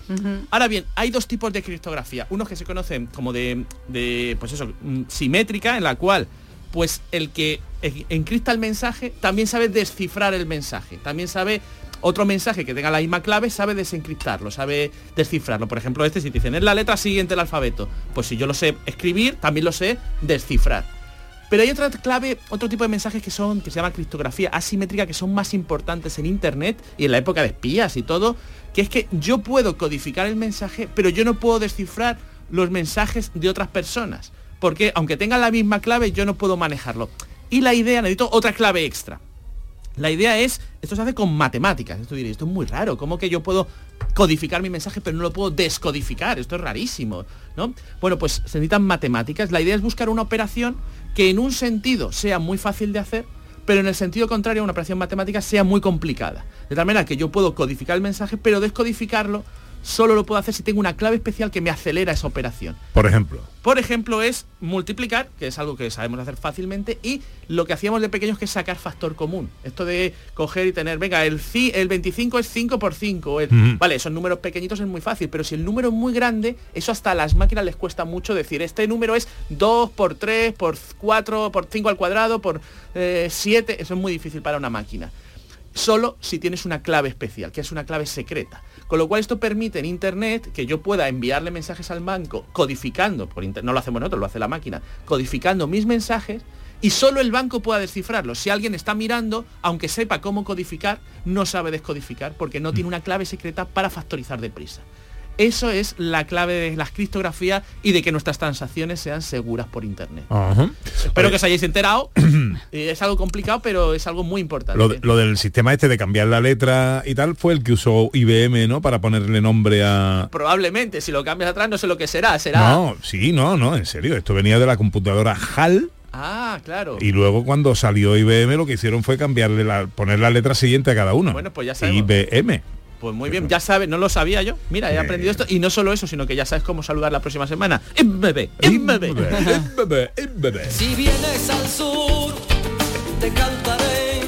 Ahora bien, hay dos tipos de criptografía. Unos que se conocen como de, de, pues eso, mm, simétrica, en la cual pues el que en- encripta el mensaje también sabe descifrar el mensaje. También sabe otro mensaje que tenga la misma clave, sabe desencriptarlo, sabe descifrarlo. Por ejemplo, este si te dicen es la letra siguiente del alfabeto, pues si yo lo sé escribir, también lo sé descifrar. Pero hay otra clave, otro tipo de mensajes que son, que se llama criptografía asimétrica, que son más importantes en internet y en la época de espías y todo, que es que yo puedo codificar el mensaje, pero yo no puedo descifrar los mensajes de otras personas. Porque aunque tengan la misma clave, yo no puedo manejarlo. Y la idea, necesito otra clave extra. La idea es, esto se hace con matemáticas. Esto diréis, esto es muy raro. ¿Cómo que yo puedo codificar mi mensaje pero no lo puedo descodificar? Esto es rarísimo, ¿no? Bueno, pues se necesitan matemáticas. La idea es buscar una operación que en un sentido sea muy fácil de hacer, pero en el sentido contrario una operación matemática sea muy complicada. De tal manera que yo puedo codificar el mensaje, pero descodificarlo solo lo puedo hacer si tengo una clave especial que me acelera esa operación. Por ejemplo. Por ejemplo, es multiplicar, que es algo que sabemos hacer fácilmente, y lo que hacíamos de pequeños que es sacar factor común. Esto de coger y tener, venga, el, ci- el 25 es 5 por 5. el- Ujú. Vale, esos números pequeñitos es muy fácil, pero si el número es muy grande, eso hasta a las máquinas les cuesta mucho decir, este número es 2 por 3, por 4, por 5 al cuadrado, por 7, eso es muy difícil para una máquina solo si tienes una clave especial, que es una clave secreta. Con lo cual esto permite en Internet que yo pueda enviarle mensajes al banco codificando, por no lo hacemos nosotros, lo hace la máquina, codificando mis mensajes y solo el banco pueda descifrarlos. Si alguien está mirando, aunque sepa cómo codificar, no sabe descodificar porque no tiene una clave secreta para factorizar deprisa. Eso es la clave de las criptografías y de que nuestras transacciones sean seguras por Internet. Espero que os hayáis enterado. Es algo complicado, pero es algo muy importante. Lo del sistema este de cambiar la letra y tal fue el que usó IBM, ¿no? Para ponerle nombre a... Probablemente, si lo cambias atrás no sé lo que será, será... No, sí, no, no, en serio. Esto venía de la computadora HAL Ah, claro. y luego cuando salió IBM lo que hicieron fue cambiarle la, poner la letra siguiente a cada uno. Bueno, pues ya sabemos. IBM. Pues muy bien, ya sabes, no lo sabía yo. Mira, he aprendido esto. Y no solo eso, sino que ya sabes cómo saludar la próxima semana. MB, MB. Si vienes al sur, te cantaré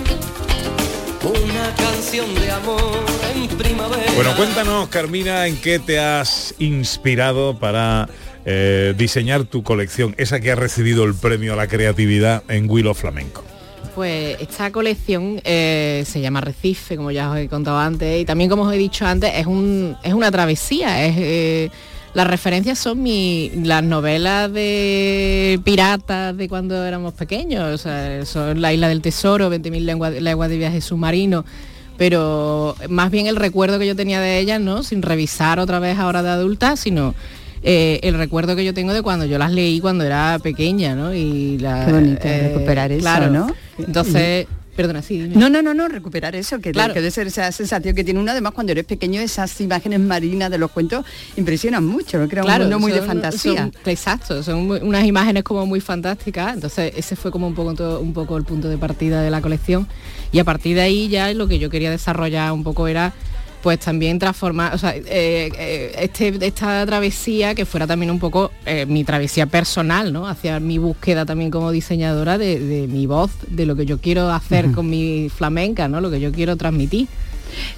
una canción de amor en primavera. Bueno, cuéntanos, Carmina, en qué te has inspirado para eh, diseñar tu colección, esa que ha recibido el premio a la creatividad en Willow Flamenco. Pues esta colección eh, se llama Recife, como ya os he contado antes, y también como os he dicho antes, es, un, es una travesía. Es, eh, las referencias son mi, las novelas de piratas de cuando éramos pequeños, o sea, son La Isla del Tesoro, 20.000 lenguas leguas de viaje submarino, pero más bien el recuerdo que yo tenía de ellas, ¿no? Sin revisar otra vez ahora de adulta, sino eh, el recuerdo que yo tengo de cuando yo las leí cuando era pequeña, ¿no? Y la, Qué bonito eh, recuperar eso, claro, ¿no? Entonces, Perdona, sí, dime. No, no, no, no, recuperar eso, que, Claro. que debe ser esa sensación que tiene uno, además cuando eres pequeño, esas imágenes marinas de los cuentos impresionan mucho, ¿no? crea un mundo muy de fantasía. son- exacto, son muy- unas imágenes como muy fantásticas. Entonces ese fue como un poco, todo- un poco el punto de partida de la colección. Y a partir de ahí ya lo que yo quería desarrollar un poco era pues también transformar, o sea, eh, eh, este, esta travesía que fuera también un poco eh, mi travesía personal, ¿no? Hacia mi búsqueda también como diseñadora de, de mi voz, de lo que yo quiero hacer con mi flamenca, ¿no? Lo que yo quiero transmitir.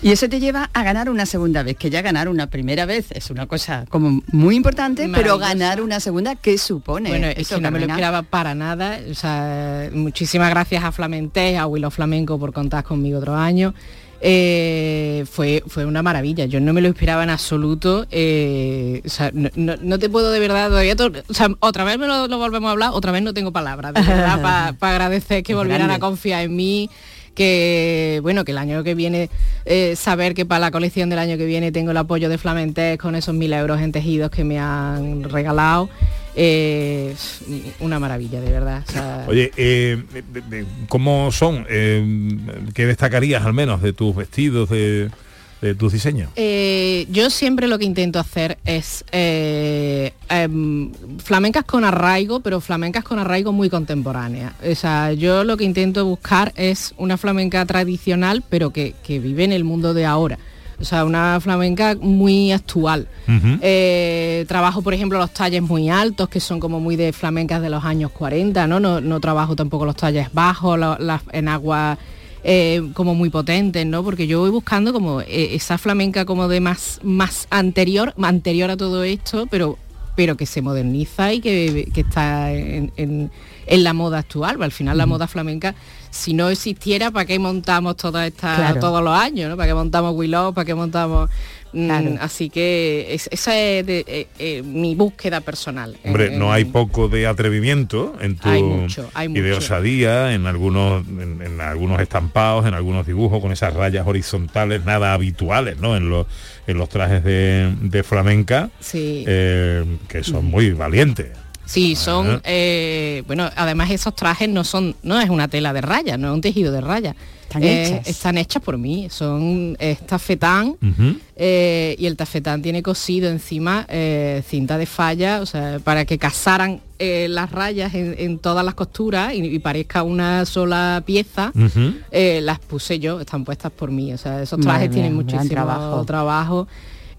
Y eso te lleva a ganar una segunda vez, que ya ganar una primera vez es una cosa como muy importante, pero ganar una segunda, ¿qué supone? Bueno, es eso, que no me lo esperaba para nada. O sea, muchísimas gracias a Flamenté, a Willow Flamenco por contar conmigo otro año. Eh, fue, fue una maravilla, yo no me lo esperaba en absoluto. eh, o sea, no, no- no te puedo de verdad todavía. to- o sea, otra vez me lo, lo volvemos a hablar, otra vez no tengo palabras, de verdad, para agradecer que volvieran a confiar en mí que bueno que el año que viene eh, saber que para la colección del año que viene tengo el apoyo de Flamentés con esos mil euros en tejidos que me han regalado eh, una maravilla de verdad o sea, Oye, eh, de- de- ¿cómo son? Eh, ¿Qué destacarías al menos de tus vestidos, de, de tus diseños? Eh, yo siempre lo que intento hacer es eh, em, flamencas con arraigo, pero flamencas con arraigo muy contemporánea. O sea, yo lo que intento buscar es una flamenca tradicional, pero que, que vive en el mundo de ahora. O sea, una flamenca muy actual. Eh, trabajo, por ejemplo, los talles muy altos, que son como muy de flamencas de los años 40, ¿no? No, no trabajo tampoco los talles bajos, la- las en agua eh, como muy potentes, ¿no? Porque yo voy buscando como eh, esa flamenca como de más, más anterior, anterior a todo esto, pero, pero que se moderniza y que, que está en, en- en la moda actual. Al final la moda flamenca, si no existiera, ¿para qué montamos toda esta, Claro. todos los años? ¿no? ¿Para qué montamos Willow? ¿Para qué montamos...? Mm, Claro. Así que es- esa es de- eh, eh, mi búsqueda personal. Hombre, En- no en- hay poco de atrevimiento en tu Hay mucho, hay y de osadía en algunos en, en algunos estampados, en algunos dibujos con esas rayas horizontales nada habituales, ¿no? En los en los trajes de, de flamenca, Sí. eh, que son muy valientes. Sí, son, eh, bueno, además esos trajes no son, no es una tela de raya, no es un tejido de raya. Están Eh, hechas. Están hechas por mí, son es tafetán eh, y el tafetán tiene cosido encima eh, cinta de falla, o sea, para que casaran eh, las rayas en, en todas las costuras y, y parezca una sola pieza. eh, las puse yo, están puestas por mí. O sea, esos trajes tienen muchísimo trabajo. trabajo.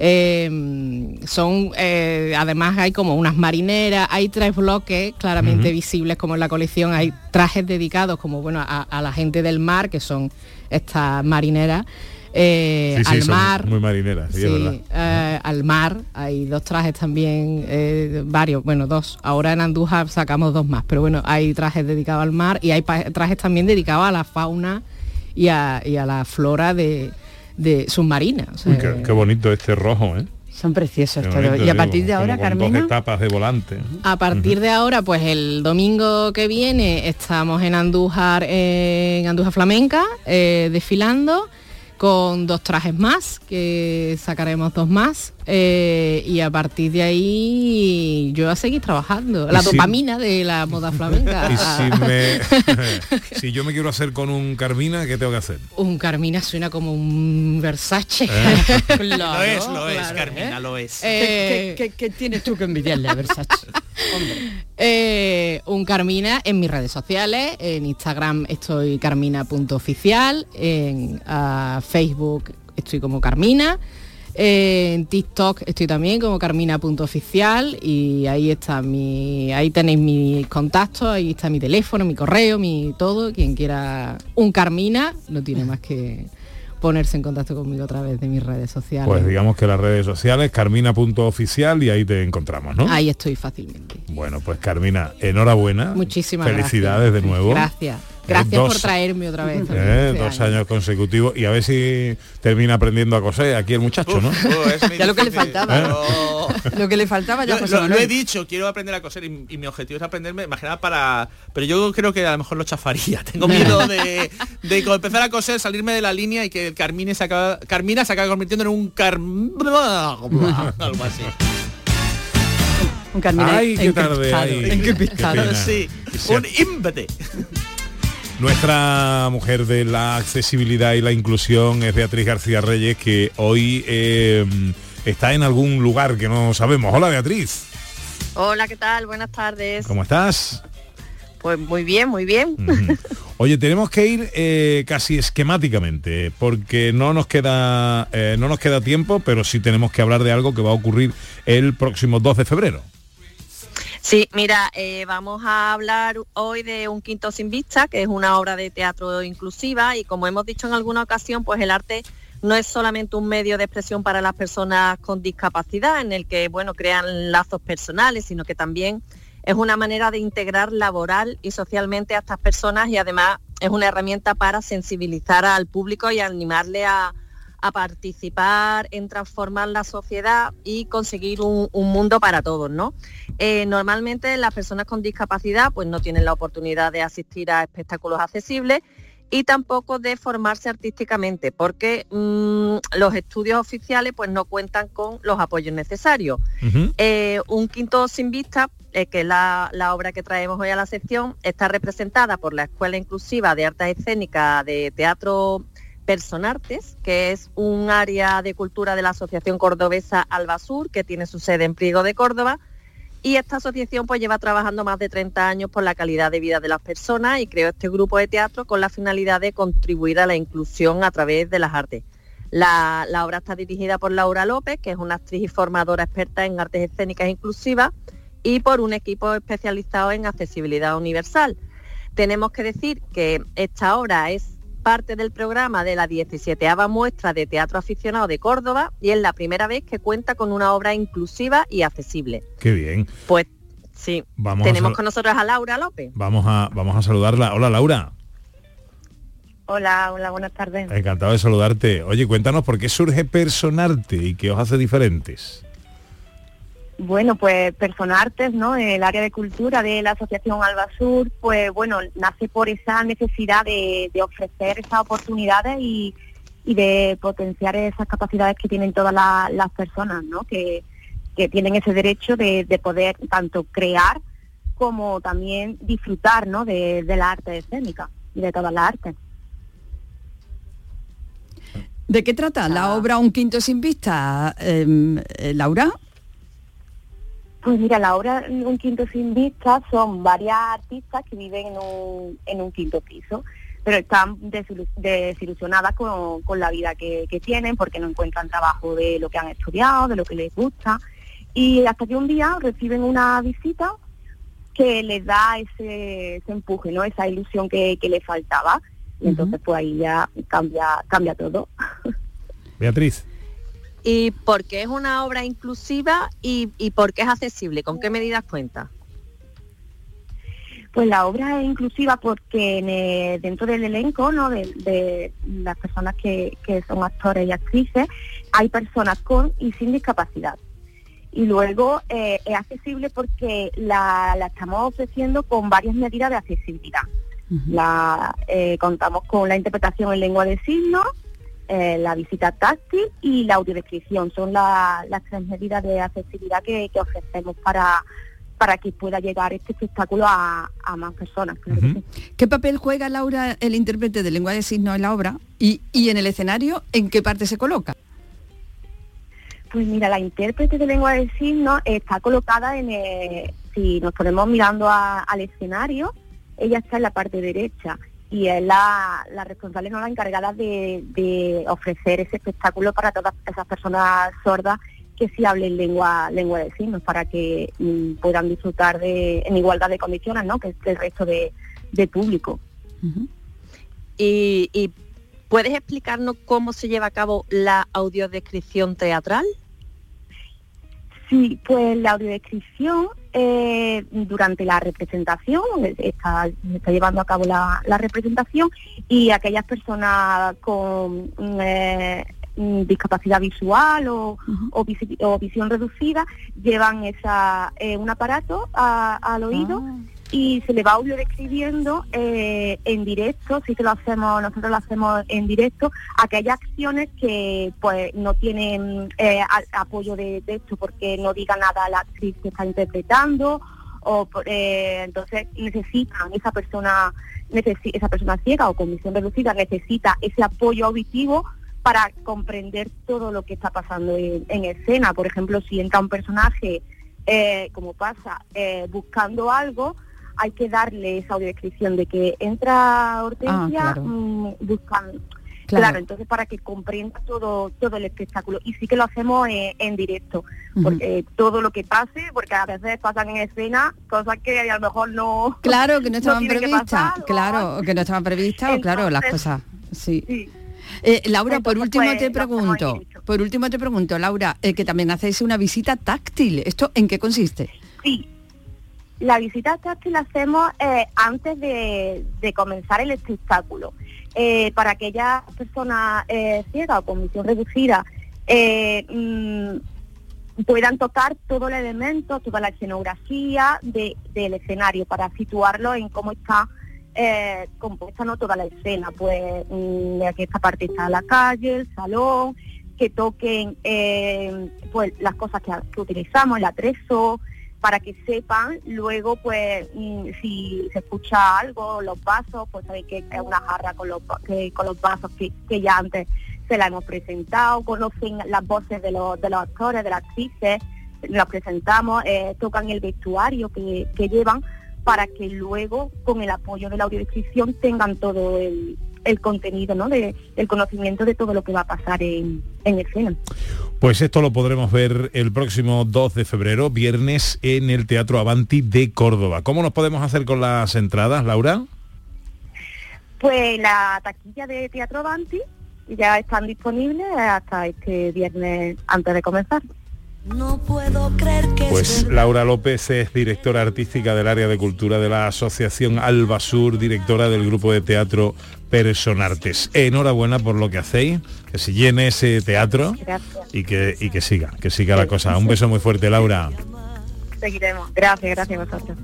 Eh, son eh, además hay como unas marineras, hay tres bloques claramente visibles como en la colección, hay trajes dedicados como bueno a, a la gente del mar, que son estas marineras, eh, Sí, sí, al mar. muy marineras, sí, eh, al mar hay dos trajes también, eh, varios, bueno, dos. Ahora en Andújar sacamos dos más, pero bueno, hay trajes dedicados al mar y hay trajes también dedicados a la fauna y a, y a la flora de, de submarina. o sea, Uy, qué, qué bonito este rojo, ¿eh? Son preciosos Qué todos. bonito, Y a digo, partir de ahora, Carmena, etapas de volante. A partir de ahora, pues el domingo que viene estamos en Andújar, en Andújar Flamenca, eh, desfilando con dos trajes más, que sacaremos dos más, eh, y a partir de ahí yo a seguir trabajando. La si- dopamina de la moda flamenca. Y si, me, si yo me quiero hacer con un Carmina, ¿qué tengo que hacer? Un Carmina suena como un Versace. Eh. Claro, lo es, lo es, claro, Carmina, ¿eh? lo es. Eh, ¿qué, qué- qué tienes tú que envidiarle a Versace? Eh, un Carmina en mis redes sociales. En Instagram estoy carmina.oficial. En ah, Facebook estoy como Carmina. Eh, en TikTok estoy también como carmina.oficial y ahí está mi, ahí tenéis mis contactos, ahí está mi teléfono, mi correo, mi todo. Quien quiera un Carmina no tiene más que ponerse en contacto conmigo a través de mis redes sociales. Pues digamos que las redes sociales, carmina.oficial y ahí te encontramos, ¿no? Ahí estoy fácilmente. Bueno, pues Carmina, enhorabuena. Muchísimas Felicidades gracias. de nuevo. Gracias. Gracias dos- por traerme otra vez. Eh, este dos año. años consecutivos y a ver si termina aprendiendo a coser aquí el muchacho, ¿no? ya lo que le faltaba. ¿Eh? Lo que le faltaba ya Lo, José lo- lo Manuel. he dicho, quiero aprender a coser y, y mi objetivo es aprenderme, imaginar para... Pero yo creo que a lo mejor lo chafaría. Tengo miedo de, de empezar a coser, salirme de la línea y que Carmine se acaba, Carmina se acaba convirtiendo en un car... algo así. Un Carmina Ay, qué tarde encriptado. Qué. Sí, un ímpete. Nuestra mujer de la accesibilidad y la inclusión es Beatriz García Reyes, que hoy eh, está en algún lugar que no sabemos. Hola Beatriz. Hola, ¿qué tal? Buenas tardes. ¿Cómo estás? Pues muy bien, muy bien. Oye, tenemos que ir eh, casi esquemáticamente, porque no nos queda eh, no nos queda tiempo, pero sí tenemos que hablar de algo que va a ocurrir el próximo 2 de febrero. Sí, mira, eh, vamos a hablar hoy de Un Quinto Sin Vista, que es una obra de teatro inclusiva y como hemos dicho en alguna ocasión, pues el arte no es solamente un medio de expresión para las personas con discapacidad, en el que, bueno, crean lazos personales, sino que también es una manera de integrar laboral y socialmente a estas personas y además es una herramienta para sensibilizar al público y animarle a, a participar en transformar la sociedad y conseguir un, un mundo para todos, ¿no? Eh, normalmente las personas con discapacidad pues no tienen la oportunidad de asistir a espectáculos accesibles y tampoco de formarse artísticamente porque mm, los estudios oficiales pues no cuentan con los apoyos necesarios. Eh, un quinto sin vista, eh, que es la, la obra que traemos hoy a la sección, está representada por la Escuela Inclusiva de Artes Escénicas de Teatro Personartes, que es un área de cultura de la Asociación Cordobesa Albasur, que tiene su sede en Priego de Córdoba. Y esta asociación pues lleva trabajando más de 30 años por la calidad de vida de las personas y creó este grupo de teatro con la finalidad de contribuir a la inclusión a través de las artes. La, la obra está dirigida por Laura López, que es una actriz y formadora experta en artes escénicas inclusivas, y por un equipo especializado en accesibilidad universal. Tenemos que decir que esta obra es parte del programa de la 17 muestra de teatro aficionado de Córdoba y es la primera vez que cuenta con una obra inclusiva y accesible. Qué bien. Pues sí, Vamos tenemos con nosotros a Laura López. Vamos a vamos a saludarla. Hola Laura, Hola, hola, buenas tardes. encantado de saludarte. Oye, cuéntanos por qué surge Personarte y qué os hace diferentes. Bueno, pues Personartes, ¿no? El área de cultura de la Asociación Albasur, pues bueno, nace por esa necesidad de, de ofrecer esas oportunidades y, y de potenciar esas capacidades que tienen todas la- las personas, ¿no? Que, que tienen ese derecho de, de poder tanto crear como también disfrutar, ¿no? De, de la arte escénica y de todas las artes. ¿De qué trata la obra Un Quinto Sin Vista, em, eh, Laura? Pues mira, la obra Un Quinto Sin Vista son varias artistas que viven en un, en un quinto piso, pero están desilu- desilusionadas con, con la vida que, que tienen porque no encuentran trabajo de lo que han estudiado, de lo que les gusta. Y hasta que un día reciben una visita que les da ese, ese empuje, ¿no? esa ilusión que, que les faltaba. Y entonces pues ahí ya cambia, cambia todo. Beatriz. ¿Y por qué es una obra inclusiva y, y por qué es accesible? ¿Con qué medidas cuenta? Pues la obra es inclusiva porque en, eh, dentro del elenco, ¿no? de, de las personas que, que son actores y actrices, hay personas con y sin discapacidad. Y luego eh, es accesible porque la, la estamos ofreciendo con varias medidas de accesibilidad. La, eh, contamos con la interpretación en lengua de signos, eh, la visita táctil y la audiodescripción. Son la- las tres medidas de accesibilidad que, que ofrecemos para, para que pueda llegar este espectáculo a, a más personas. claro que sí. ¿Qué papel juega Laura, el intérprete de lengua de signos en la obra? Y, y en el escenario, ¿en qué parte se coloca? Pues mira, la intérprete de lengua de signos está colocada en, eh, si nos ponemos mirando a- al escenario, ella está en la parte derecha y es la, la responsable, no la encargada de, de ofrecer ese espectáculo para todas esas personas sordas que sí hablen lengua lengua de signos para que mm, puedan disfrutar de en igualdad de condiciones, ¿no? Que el resto de, de público. ¿Y, y puedes explicarnos cómo se lleva a cabo la audiodescripción teatral? Sí, pues la audiodescripción eh, durante la representación, eh, está, llevando a cabo la, la representación y aquellas personas con mm, eh, mm, discapacidad visual o, o visi- o visión reducida llevan esa, eh, un aparato a- al oído y se le va audio describiendo eh, en directo, sí que lo hacemos, nosotros lo hacemos en directo, aquellas acciones que pues no tienen eh, apoyo de texto porque no diga nada a la actriz que está interpretando o eh, entonces necesitan esa persona necesi- esa persona ciega o con visión reducida necesita ese apoyo auditivo para comprender todo lo que está pasando en, en escena. Por ejemplo, si entra un personaje, eh, como pasa, eh, buscando algo, hay que darle esa audiodescripción de que entra Hortensia Ah, claro. mm, buscando. Claro. Claro. entonces para que comprenda todo todo el espectáculo y sí que lo hacemos eh, en directo, porque todo lo que pase, porque a veces pasan en escena cosas que a lo mejor no Claro, que no estaban previstas, claro, que no estaban previstas, o claro, las cosas. Sí. Sí. Eh, Laura, por Entonces, último pues, te pregunto, por último te pregunto, Laura, eh, que también hacéis una visita táctil. ¿Esto en qué consiste? Sí, la visita táctil la hacemos eh, antes de, comenzar el espectáculo. Eh, para aquellas personas eh, ciegas o con visión reducida eh, mm, puedan tocar todo el elemento, toda la escenografía de- del escenario para situarlo en cómo está eh, compuesta no toda la escena. Pues mm, aquí esta parte está la calle, el salón, que toquen pues las cosas que, que utilizamos, el atrezo, para que sepan luego pues mm, si se escucha algo, los vasos, pues sabéis que es una jarra con los, que- con los vasos que, que ya antes se la hemos presentado, conocen las voces de los, de los actores, de las actrices, los presentamos, eh, tocan el vestuario que, que llevan para que luego con el apoyo de la audiodescripción tengan todo el, el contenido, ¿no? De, el conocimiento de todo lo que va a pasar en, en escena. Pues esto lo podremos ver el próximo 2 de febrero, viernes, en el Teatro Avanti de Córdoba. ¿Cómo nos podemos hacer con las entradas, Laura? Pues la taquilla de Teatro Avanti ya están disponibles hasta este viernes antes de comenzar. No puedo creer que Pues Laura López es directora artística del área de cultura de la Asociación Alba Sur, directora del grupo de teatro Personartes. Enhorabuena por lo que hacéis, que se llene ese teatro Gracias. y que, y que siga, que siga la cosa. Un beso muy fuerte, Laura. Seguiremos. Gracias, gracias a vosotros.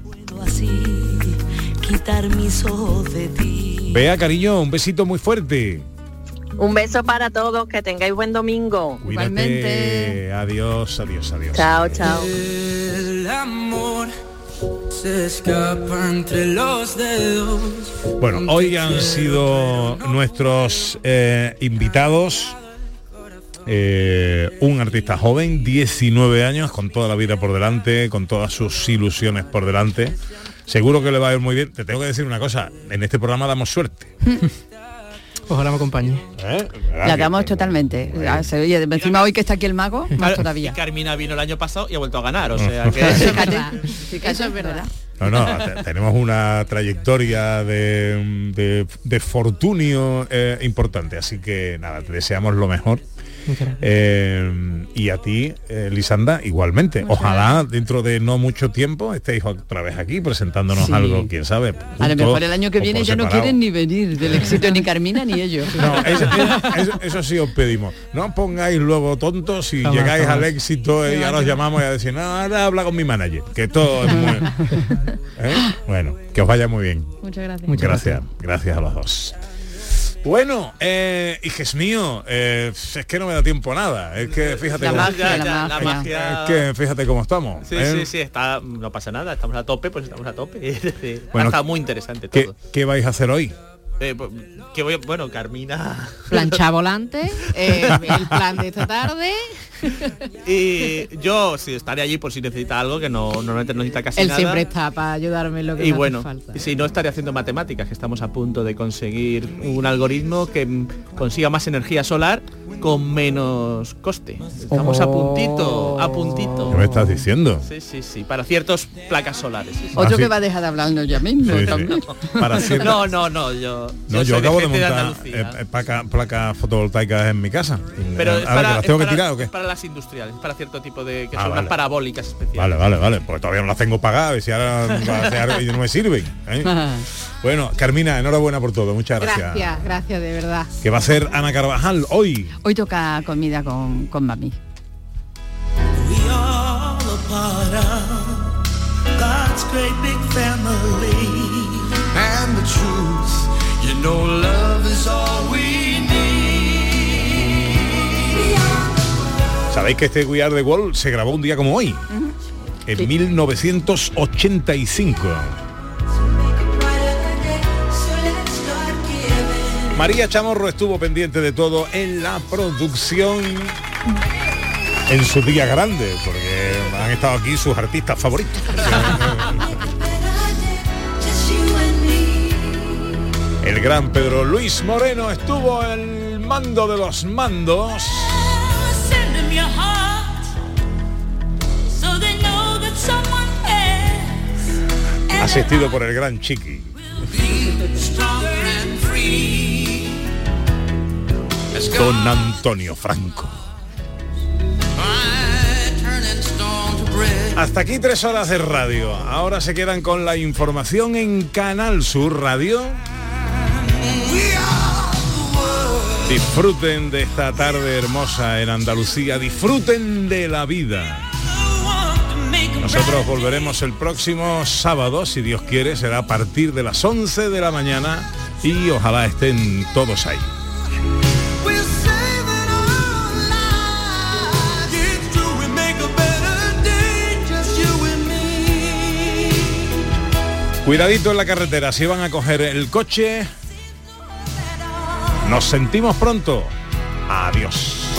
quitar mis ojos de ti. Vea, cariño, un besito muy fuerte. Un beso para todos, que tengáis buen domingo. Cuídate. Adiós, adiós, adiós. Chao, chao. El amor se escapa entre los dedos. Bueno, hoy han sido nuestros eh, invitados. eh, un artista joven, 19 años, con toda la vida por delante, con todas sus ilusiones por delante. Seguro que le va a ir muy bien. Te tengo que decir una cosa, en este programa damos suerte. Ojalá me acompañe. ¿eh? La damos totalmente. Ah, se oye, encima hoy que está aquí el mago, más Claro, todavía. Y Carmina vino el año pasado y ha vuelto a ganar, o Mm. sea que... Eso es verdad. No, no, te- tenemos una trayectoria de, de, de fortunio eh, importante, así que nada, te deseamos lo mejor. Eh, y a ti, eh, Lisanda, igualmente. Ojalá dentro de no mucho tiempo estéis otra vez aquí presentándonos Sí. algo, quién sabe. A lo mejor el año que viene ya no quieren ni venir del éxito ni Carmina ni ellos. No, eso, eso- eso sí os pedimos. No os pongáis luego tontos si Jamás, llegáis al éxito y ahora os llamamos y a decir, no, ahora habla con mi manager, que todo es muy... ¿Eh? Bueno, que os vaya muy bien. Muchas gracias. gracias, gracias a los dos. Bueno, eh, hijes mío, eh, es que no me da tiempo a nada. Es que fíjate La cómo, magia, la la magia. Es que fíjate cómo estamos. Sí, ¿eh? sí, sí, está, no pasa nada, estamos a tope, pues estamos a tope. Bueno, ha estado muy interesante ¿Qué, todo. qué vais a hacer hoy? Eh, pues, que voy, bueno, Carmina... Plancha volante, eh, el plan de esta tarde. Y yo sí estaré allí por si necesita algo, que no normalmente no necesita casi Él nada. siempre está para ayudarme en lo que Y me hace bueno, falta. y si no estaré haciendo matemáticas, que estamos a punto de conseguir un algoritmo que consiga más energía solar con menos coste. Estamos a puntito, a puntito. ¿Qué me estás diciendo? Sí, sí, sí, para ciertas placas solares. sí, sí. Otro Ah, sí. que va a dejar de hablarnos ya mismo. Sí, sí. también. Para ciertas- No, no, no, yo, No, yo acabo de montar eh, eh, placa- placas fotovoltaicas en mi casa. Pero a ver, para, ¿que las tengo que para- tirar o qué? es para las industriales, es para cierto tipo de... que Ah, son vale. unas parabólicas especiales. Vale, vale, vale. Porque todavía no las tengo pagadas y ahora va a hacer- y no me sirven. ¿eh? Bueno, Carmina, enhorabuena por todo. Muchas gracias. Gracias, gracias de verdad. Que va a ser Ana Carvajal hoy. Hoy toca comida con, con mami. God's great big family. Sabéis que este We Are the World se grabó un día como hoy. En 1985. María Chamorro estuvo pendiente de todo en la producción en su día grande, porque han estado aquí sus artistas favoritos. gran Pedro Luis Moreno estuvo el mando de los mandos. Asistido por el gran Chiqui. Don Antonio Franco. Hasta aquí tres horas de radio. Ahora se quedan con la información en Canal Sur Radio. Disfruten de esta tarde hermosa en Andalucía. Disfruten de la vida. Nosotros volveremos el próximo sábado, si Dios quiere, será a partir de las 11 de la mañana y ojalá estén todos ahí. Cuidadito en la carretera, si van a coger el coche. Nos sentimos pronto. Adiós.